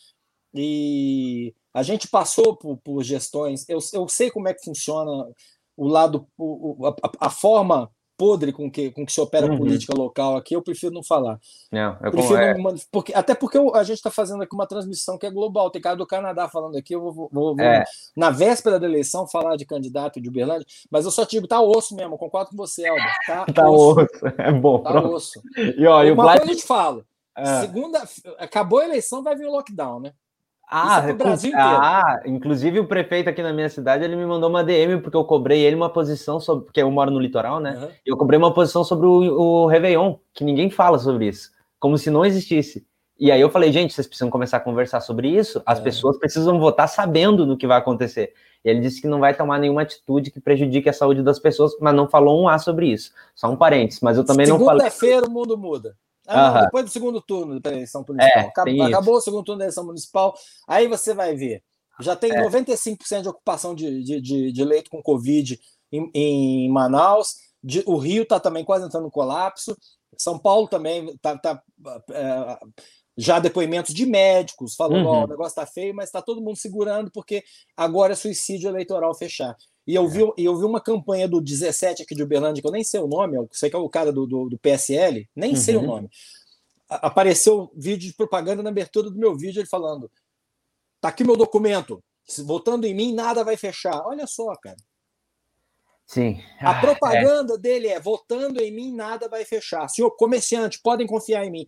e a gente passou por, por gestões. Eu, eu, sei como é que funciona o lado, o, a, a, forma podre com que, com que se opera uhum. política local aqui, eu prefiro não falar. Não, eu prefiro é. não, porque, até porque a gente está fazendo aqui uma transmissão que é global. Tem cara do Canadá falando aqui, eu vou, vou, vou é. na véspera da eleição falar de candidato de Uberlândia, mas eu só te digo, tá osso mesmo, concordo com você, Alba. Tá, (laughs) tá osso. osso. É bom. Tá pronto. osso. E, ó, e uma Vlad... coisa eu te falo. É. Segunda, acabou a eleição, vai vir o lockdown, né? Ah, é Brasil inteiro. ah, inclusive o prefeito aqui na minha cidade, ele me mandou uma DM porque eu cobrei ele uma posição sobre, porque eu moro no litoral, né? Uhum. Eu cobrei uma posição sobre o, o Réveillon, que ninguém fala sobre isso, como se não existisse. E aí eu falei, gente, vocês precisam começar a conversar sobre isso, as é. pessoas precisam votar sabendo do que vai acontecer. E ele disse que não vai tomar nenhuma atitude que prejudique a saúde das pessoas, mas não falou um A sobre isso. Só um parênteses, mas eu também não falei. Segunda-feira o mundo muda. Ah, depois do segundo turno da eleição municipal. É, acabou, acabou o segundo turno da eleição municipal. Aí você vai ver. Já tem é. 95% de ocupação de, de, de, de, leito com Covid em, em Manaus. O Rio está também quase entrando no colapso. São Paulo também está. Tá, é, já depoimentos de médicos falando: uhum. oh, o negócio está feio, mas está todo mundo segurando porque agora é suicídio eleitoral fechar. E eu, é. vi, eu vi uma campanha do 17 aqui de Uberlândia, que eu nem sei o nome, eu sei que é o cara do, do, do PSL, nem uhum. sei o uhum. nome. Apareceu vídeo de propaganda na abertura do meu vídeo, ele falando: tá aqui meu documento, votando em mim, nada vai fechar. Olha só, cara. Sim. A ah, propaganda é. dele é: votando em mim, nada vai fechar. Senhor comerciante, podem confiar em mim.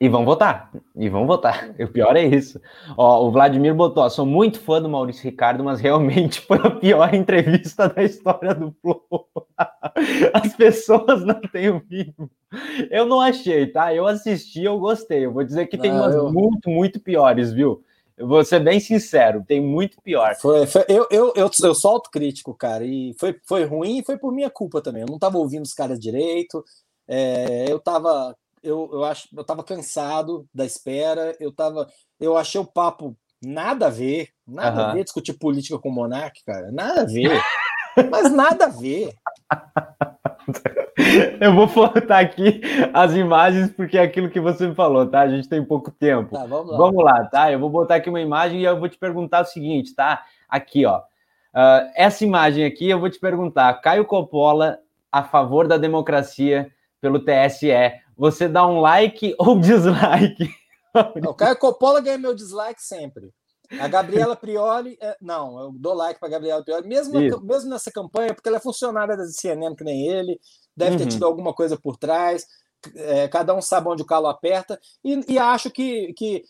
E vão votar, e vão votar. (laughs) O pior é isso. Ó, o Vladimir botou, ó, sou muito fã do Maurício Ricardo, mas realmente (laughs) foi a pior entrevista da história do Flow. (laughs) As pessoas não têm o mínimo. Eu não achei, tá? Eu assisti, eu gostei. Eu vou dizer que tem não, umas eu... muito, muito piores, viu? Eu vou ser bem sincero, tem muito pior. Foi, foi eu, eu, eu, eu sou autocrítico, cara, e foi, foi ruim e foi por minha culpa também. Eu não tava ouvindo os caras direito, é, eu tava eu, eu acho eu estava cansado da espera, eu tava, eu achei o papo nada a ver, nada uhum. a ver discutir política com o Monark, cara, nada a ver, (laughs) mas nada a ver. (laughs) Eu vou botar aqui as imagens porque é aquilo que você me falou, tá? A gente tem pouco tempo. Tá, vamos, lá. vamos lá, tá? Eu vou botar aqui uma imagem e eu vou te perguntar o seguinte, tá? Aqui, ó. Uh, essa imagem aqui eu vou te perguntar: Caio Coppola a favor da democracia pelo TSE você dá um like (laughs) ou dislike? O Caio Coppola ganha meu dislike sempre. A Gabriela Prioli, é, não, eu dou like para Gabriela Prioli, mesmo, mesmo nessa campanha, porque ela é funcionária da CNN que nem ele, deve uhum. ter tido alguma coisa por trás, é, cada um sabe onde o calo aperta, e, e acho que, que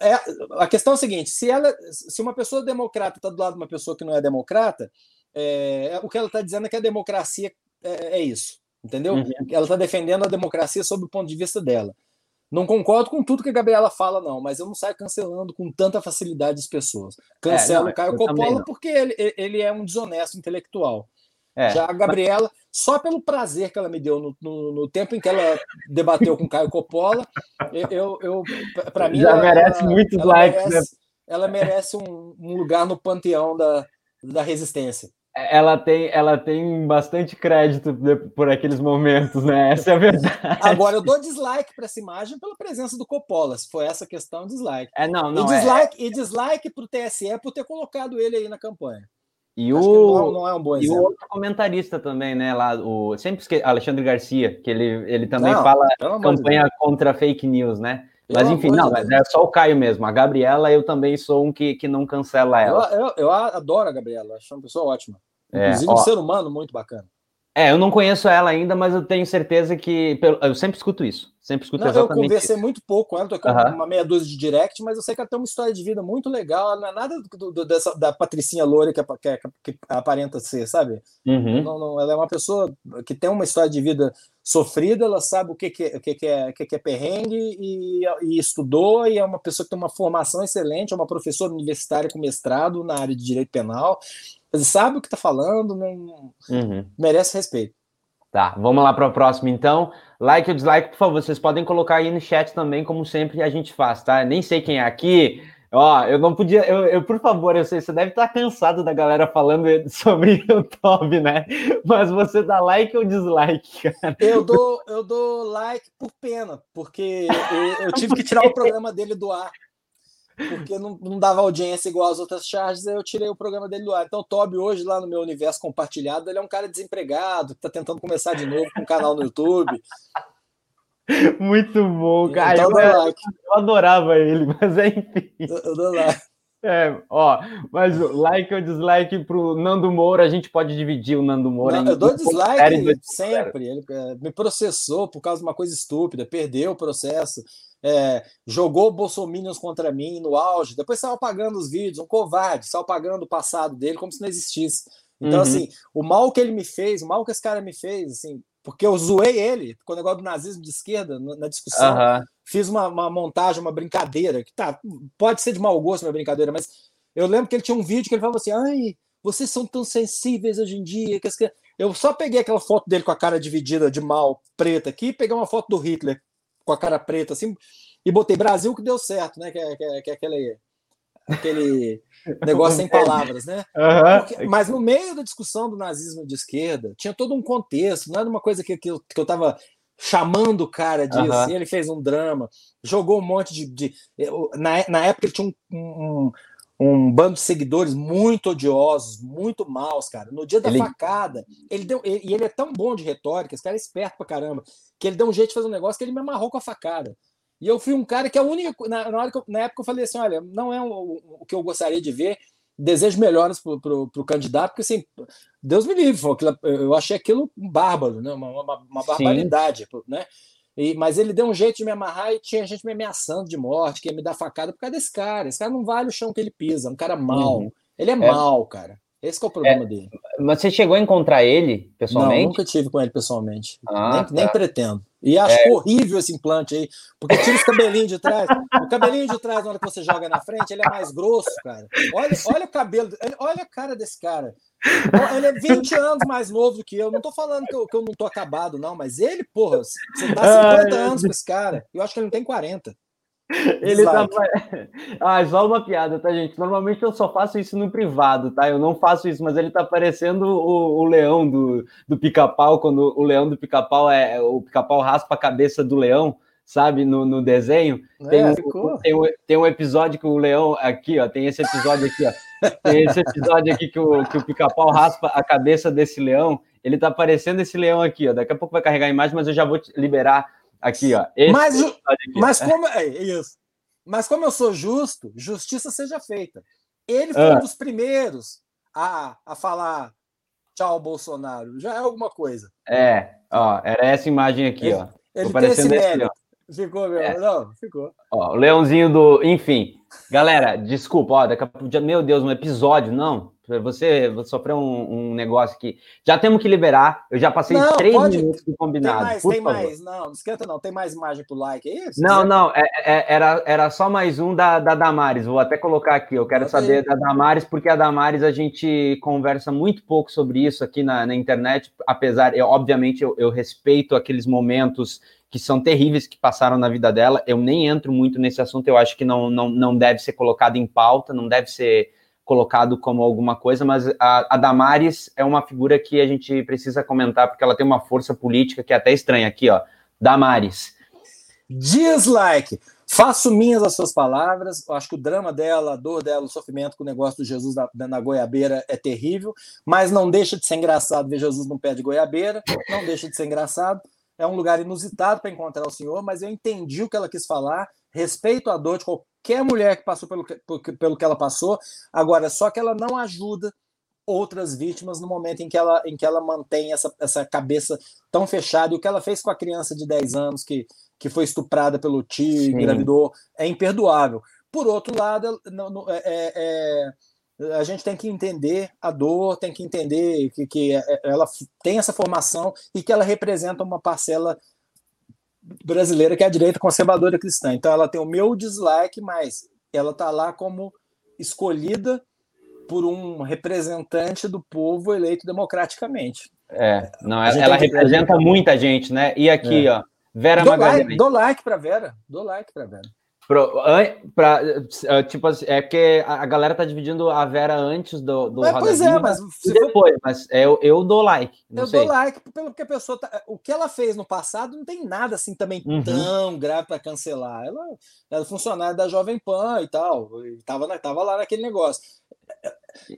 é, a questão é a seguinte: se, ela, se uma pessoa democrata está do lado de uma pessoa que não é democrata, é, o que ela está dizendo é que a democracia é, é isso entendeu? Uhum. Ela está defendendo a democracia sob o ponto de vista dela. Não concordo com tudo que a Gabriela fala, não, mas eu não saio cancelando com tanta facilidade as pessoas. Cancelo é, não, o Caio Coppola porque ele, ele é um desonesto intelectual. É, Já a Gabriela, mas... só pelo prazer que ela me deu no, no, no, tempo em que ela debateu com Caio Coppola, eu, eu para mim. Já ela, merece ela, muitos ela likes, merece, né? Ela merece um, um, lugar no panteão da, da resistência. Ela tem, ela tem bastante crédito por aqueles momentos, né? Essa é a verdade. Agora, eu dou dislike para essa imagem pela presença do Coppola. Se foi essa questão, dislike. É, não, não. E dislike, é... e dislike para o TSE por ter colocado ele aí na campanha. E Acho o não, não, é um bom. E o outro comentarista também, né? Lá, o sempre esque... Alexandre Garcia, que ele, ele também não, fala campanha contra fake news, né? Mas enfim, não, mas é só o Caio mesmo. A Gabriela, eu também sou um que, que não cancela ela. Eu, eu, eu adoro a Gabriela, acho uma pessoa ótima. É, Inclusive um ser humano muito bacana. É, eu não conheço ela ainda, mas eu tenho certeza que. Eu sempre escuto isso. Sempre escuto não, exatamente Eu conversei isso. muito pouco ela, com uhum. uma meia dúzia de direct, mas eu sei que ela tem uma história de vida muito legal. Ela não é nada do, do, dessa, da Patricinha Loura que, que, que aparenta ser, sabe? Uhum. Não, não, ela é uma pessoa que tem uma história de vida sofrida, ela sabe o que, que, o que, que, é, o que, que é perrengue e, e estudou, e é uma pessoa que tem uma formação excelente, é uma professora universitária com mestrado na área de direito penal. Ele sabe o que está falando, não uhum. merece respeito. Tá, vamos lá para o próximo então. Like ou dislike, por favor, vocês podem colocar aí no chat também, como sempre a gente faz, tá? Nem sei quem é aqui. Ó, eu não podia, eu, eu por favor, eu sei, você deve estar cansado da galera falando (laughs) sobre o Top, né? Mas você dá like ou dislike, cara? Eu dou, eu dou like por pena, porque eu, eu tive que tirar o (laughs) programa dele do ar porque não, não, dava audiência igual as outras charges, eu tirei o programa dele do ar. Então, o Toby, hoje, lá no meu universo compartilhado, ele é um cara desempregado, que está tentando começar de novo com um canal no YouTube. (laughs) Muito bom, cara. Então, eu, eu, adorava ele, (laughs) mas é enfim. Eu, eu dou like. É, ó, mas like ou dislike pro Nando Moura, a gente pode dividir o Nando Moura. Não, eu dou dislike sempre. Ele é, me processou por causa de uma coisa estúpida, perdeu o processo é, jogou bolsominions contra mim no auge, depois saiu apagando os vídeos, um covarde, saiu apagando o passado dele como se não existisse. Então, uhum. assim, o mal que ele me fez, o mal que esse cara me fez, assim, porque eu zoei ele com o negócio do nazismo de esquerda na discussão, uhum. fiz uma, uma, montagem, uma brincadeira, que tá, pode ser de mau gosto uma brincadeira, mas eu lembro que ele tinha um vídeo que ele falava assim, ai, vocês são tão sensíveis hoje em dia, que eu só peguei aquela foto dele com a cara dividida de mal, preta aqui, peguei uma foto do Hitler com a cara preta assim, e botei Brasil que deu certo, né? Que é, que é, que é aquele, aquele (laughs) negócio sem palavras, né? Uhum. Porque, mas no meio da discussão do nazismo de esquerda, tinha todo um contexto, não era uma coisa que, que, eu, que eu tava chamando o cara disso, uhum. e ele fez um drama, jogou um monte de. de na, na época ele tinha um, um, um, bando de seguidores muito odiosos, muito maus, cara. No dia da ele... facada, ele deu. E ele é tão bom de retórica, esse cara é esperto pra caramba que ele deu um jeito de fazer um negócio que ele me amarrou com a facada. E eu fui um cara que a única. Na, na, hora eu, na época eu falei assim: olha, não é o, o que eu gostaria de ver, desejo melhores para o candidato, porque assim, Deus me livre, eu achei aquilo um bárbaro, né? uma, uma, uma barbaridade, Sim. né? E, mas ele deu um jeito de me amarrar e tinha gente me ameaçando de morte, que ia me dar facada por causa desse cara. Esse cara não vale o chão que ele pisa, é um cara mau. Uhum. Ele é, é mau, cara. Esse é o problema é, dele. Mas você chegou a encontrar ele pessoalmente? Não, nunca tive com ele pessoalmente. Ah, nem, tá. nem, pretendo. E acho é. horrível esse implante aí, porque tira os cabelinhos de trás. O cabelinho de trás, na hora que você joga na frente, ele é mais grosso, cara. Olha, olha o cabelo, olha a cara desse cara. Ele é 20 anos mais novo do que eu. Não tô falando que eu, que eu não tô acabado, não, mas ele, porra, você tá 50 anos com esse cara. Eu acho que ele não tem 40. (laughs) Ele tá... (laughs) Ah, só uma piada, tá, gente? Normalmente eu só faço isso no privado, tá? Eu não faço isso, mas ele tá parecendo o, o leão do, do pica-pau, quando o leão do pica-pau é. O pica-pau raspa a cabeça do leão, sabe? No, no desenho. É, tem, um, tem, um, tem um episódio que o leão. Aqui, ó. Tem esse episódio aqui, ó. Tem esse episódio aqui que o, que o pica-pau raspa a cabeça desse leão. Ele tá parecendo esse leão aqui, ó. Daqui a pouco vai carregar a imagem, mas eu já vou liberar Aqui, ó. Mas, mas, como, é isso. mas como eu sou justo, justiça seja feita. Ele foi ah. um dos primeiros a, a falar tchau, Bolsonaro. Já é alguma coisa. É, ó, era essa imagem aqui, ele, ó. Ele tem esse mérito. Ficou, meu. É. Não, ficou. Ó, o leãozinho do. Enfim. Galera, desculpa, ó, daqui a pouco. Meu Deus, um episódio, não. Você, você sofreu um, um, negócio aqui. Já temos que liberar. Eu já passei não, três pode... minutos do combinado. Tem mais, tem favor. mais. Não, não esquenta, não. Tem mais imagem pro like, é isso? Não, não. É, é, era, era só mais um da, da Damares. Vou até colocar aqui. Eu quero saber da Damares, porque a Damares a gente conversa muito pouco sobre isso aqui na, na internet. Apesar, eu, obviamente, eu, eu respeito aqueles momentos que são terríveis que passaram na vida dela. Eu nem entro muito nesse assunto. Eu acho que não, não, não deve ser colocado em pauta, não deve ser colocado como alguma coisa, mas a, a, Damares é uma figura que a gente precisa comentar, porque ela tem uma força política que é até estranha. Aqui, ó, Damares. Dislike. Faço minhas as suas palavras. Eu acho que o drama dela, a dor dela, o sofrimento com o negócio do Jesus na, goiabeira é terrível, mas não deixa de ser engraçado ver Jesus no pé de goiabeira, não deixa de ser engraçado. É um lugar inusitado para encontrar o Senhor, mas eu entendi o que ela quis falar, respeito a dor de qualquer mulher que passou pelo, pelo que ela passou. Agora, só que ela não ajuda outras vítimas no momento em que ela, em que ela mantém essa, essa cabeça tão fechada. E o que ela fez com a criança de 10 anos que, que foi estuprada pelo tio e engravidou é imperdoável. Por outro lado, não, não, é, é, é, a gente tem que entender a dor, tem que entender que, que é, ela tem essa formação e que ela representa uma parcela brasileira que é a direita conservadora cristã. Então ela tem o meu dislike, mas ela está lá como escolhida por um representante do povo eleito democraticamente. É, não, ela, ela representa muita gente, né? E aqui, é. ó, Vera dou Magalhães. Like, dou like para Vera, dou like para Vera. Pro, pra, eh, tipo assim, é que a galera tá dividindo a Vera antes do, do é, Pois é, mas depois, for... mas eu, eu dou like. eu sei. dou like pelo que a pessoa tá, o que ela fez no passado não tem nada assim também uhum. tão grave para cancelar. Ela era funcionária da Jovem Pan e tal, e tava, tava lá naquele negócio.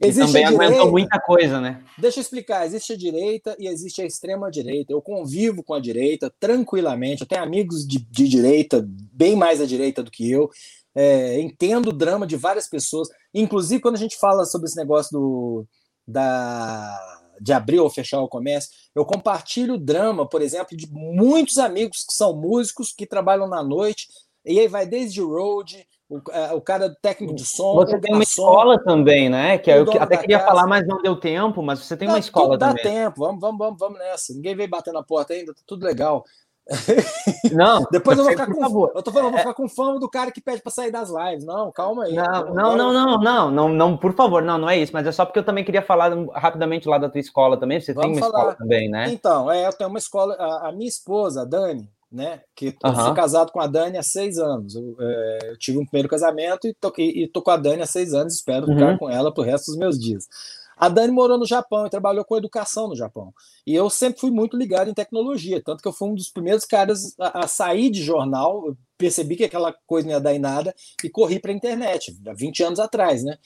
Existe também aguentou muita coisa, né? Deixa eu explicar: existe a direita e existe a extrema direita. Eu convivo com a direita tranquilamente. Eu tenho amigos de, de direita, bem mais à direita do que eu. É, entendo o drama de várias pessoas. Inclusive, quando a gente fala sobre esse negócio do, da, de abrir ou fechar o comércio, eu compartilho o drama, por exemplo, de muitos amigos que são músicos que trabalham na noite. E aí vai desde road, o, é, o cara técnico de som. Você tem uma escola também, né? Que é eu até queria casa. falar, mas não deu tempo, mas você tem uma escola dá também. Dá tempo, vamos, vamos, vamos, vamos nessa. Ninguém veio bater na porta ainda, tá tudo legal. (laughs) Não, depois eu vou ficar com favor. Eu tô falando, eu vou é. ficar com fama do cara que pede para sair das lives. Não, calma aí. Não, não, não, não, não, não, por favor, não, não é isso, mas é só porque eu também queria falar rapidamente lá da tua escola também. Você tem uma falar. escola também, né? Então, é, eu tenho uma escola, a, a minha esposa, a Dani, né? Que eu fui casado com a Dani há seis anos. Eu, é, eu tive um primeiro casamento e tô, e, e tô com a Dani há seis anos, espero uhum. ficar com ela pro resto dos meus dias. A Dani morou no Japão e trabalhou com educação no Japão. E eu sempre fui muito ligado em tecnologia, tanto que eu fui um dos primeiros caras a, a sair de jornal, percebi que aquela coisa não ia dar em nada e corri para a internet, há 20 anos atrás, né?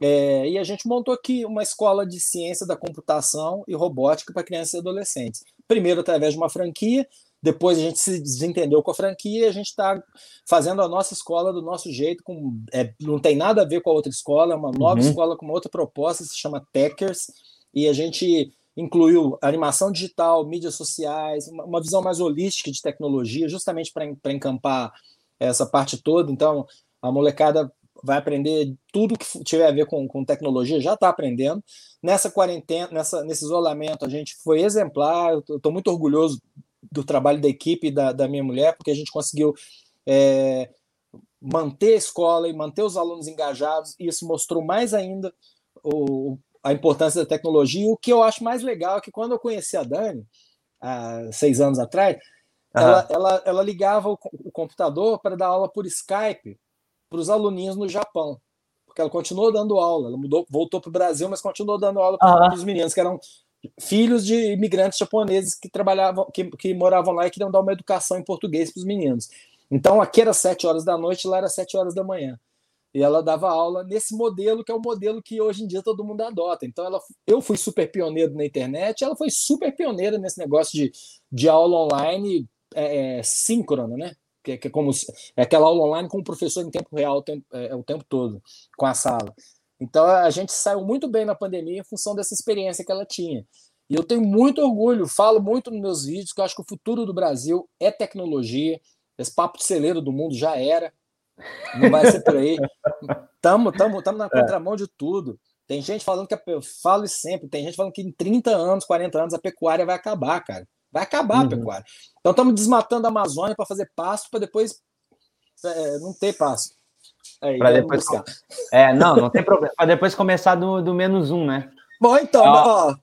É, e a gente montou aqui uma escola de ciência da computação e robótica para crianças e adolescentes. Primeiro através de uma franquia, depois a gente se desentendeu com a franquia, a gente está fazendo a nossa escola do nosso jeito, com, é, não tem nada a ver com a outra escola, é uma nova uhum. escola com uma outra proposta, se chama Techers, e a gente incluiu animação digital, mídias sociais, uma, uma visão mais holística de tecnologia, justamente para encampar essa parte toda. Então, a molecada vai aprender tudo que tiver a ver com, com tecnologia, já está aprendendo. Nessa quarentena, nessa, nesse isolamento, a gente foi exemplar, eu estou muito orgulhoso do trabalho da equipe da, da minha mulher, porque a gente conseguiu é, manter a escola e manter os alunos engajados, e isso mostrou mais ainda o, a importância da tecnologia. E o que eu acho mais legal é que quando eu conheci a Dani, há seis anos atrás, uhum. ela, ela, ela ligava o, o computador para dar aula por Skype para os aluninhos no Japão. Porque ela continuou dando aula, ela mudou, voltou para o Brasil, mas continuou dando aula para os meninos que eram filhos de imigrantes japoneses que trabalhavam, que, que moravam lá e queriam dar uma educação em português para os meninos. Então aqui era sete horas da noite, lá era sete horas da manhã. E ela dava aula nesse modelo que é o modelo que hoje em dia todo mundo adota. Então ela, eu fui super pioneiro na internet, ela foi super pioneira nesse negócio de, de aula online é, é, síncrona, né? Que, que, é como é aquela aula online com o professor em tempo real o tempo, é, o tempo todo com a sala. Então a gente saiu muito bem na pandemia em função dessa experiência que ela tinha. E eu tenho muito orgulho, falo muito nos meus vídeos que eu acho que o futuro do Brasil é tecnologia. Esse papo de celeiro do mundo já era. Não vai ser por aí. (laughs) Estamos tamo, tamo na é. contramão de tudo. Tem gente falando que, eu falo sempre, tem gente falando que em 30 anos, 40 anos, a pecuária vai acabar, cara. Vai acabar uhum. a pecuária. Então estamos desmatando a Amazônia para fazer pasto para depois é, não ter pasto. Para depois. É, não, não tem problema. Para depois começar do, do menos um, né? Bom, então, ó.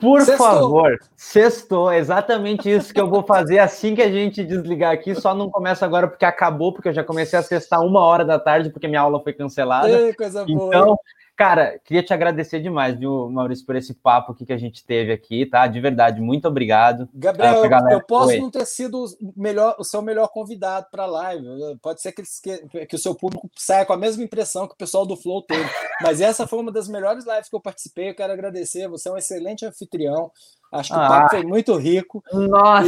Por sextou. favor, sextou, exatamente isso que eu vou fazer assim que a gente desligar aqui. Só não começa agora porque acabou, porque eu já comecei a sextar uma hora da tarde, porque minha aula foi cancelada. Ei, coisa boa. Então, Cara, queria te agradecer demais, viu, Maurício, por esse papo que a gente teve aqui, tá? De verdade, muito obrigado. Gabriel, eu, eu, posso Oi. não ter sido o, melhor, o seu melhor convidado para a live. Pode ser que, que, que, o seu público saia com a mesma impressão que o pessoal do Flow teve. Mas essa foi uma das melhores lives que eu participei. Eu quero agradecer. Você é um excelente anfitrião. Acho que ah, o papo foi muito rico. Nossa,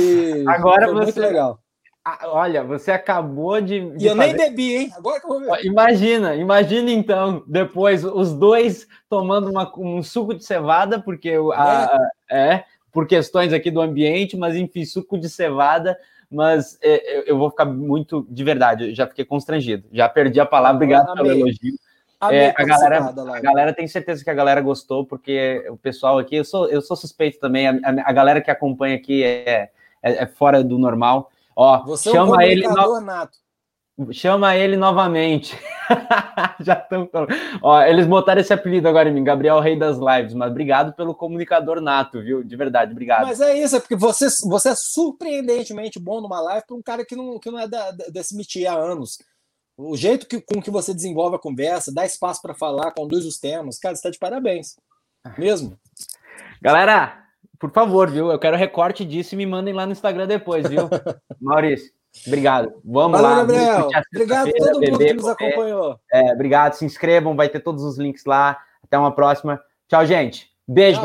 agora foi você... muito legal. Ah, olha, você acabou de. de e eu fazer... nem bebi, hein? Agora que eu vou ver. Imagina, imagina então, depois, os dois tomando uma, um suco de cevada, porque a, é. é. por questões aqui do ambiente, mas enfim, suco de cevada. Mas é, eu vou ficar muito, de verdade, já fiquei constrangido. Já perdi a palavra, obrigado pelo elogio. É, a, galera, a galera tem certeza que a galera gostou, porque o pessoal aqui, eu sou, eu sou suspeito também, a, a galera que acompanha aqui é, é, é fora do normal. Ó, Você chama é um ele no... nato. Chama ele novamente. (laughs) Já estão. Ó, eles botaram esse apelido agora em mim, Gabriel Rei das Lives, mas obrigado pelo comunicador nato, viu? De verdade, obrigado. Mas é isso, é porque você, você é surpreendentemente bom numa live para um cara que não, que não é da, desse métier há anos. O jeito que, com que você desenvolve a conversa, dá espaço para falar, conduz os temas, cara, você está de parabéns. Mesmo. Galera, por favor, viu? Eu quero recorte disso e me mandem lá no Instagram depois, viu? (laughs) Maurício, obrigado. Vamos Valeu, lá. Gabriel. Obrigado a todo mundo que nos acompanhou. É, obrigado, se inscrevam, vai ter todos os links lá. Até uma próxima. Tchau, gente. Beijo.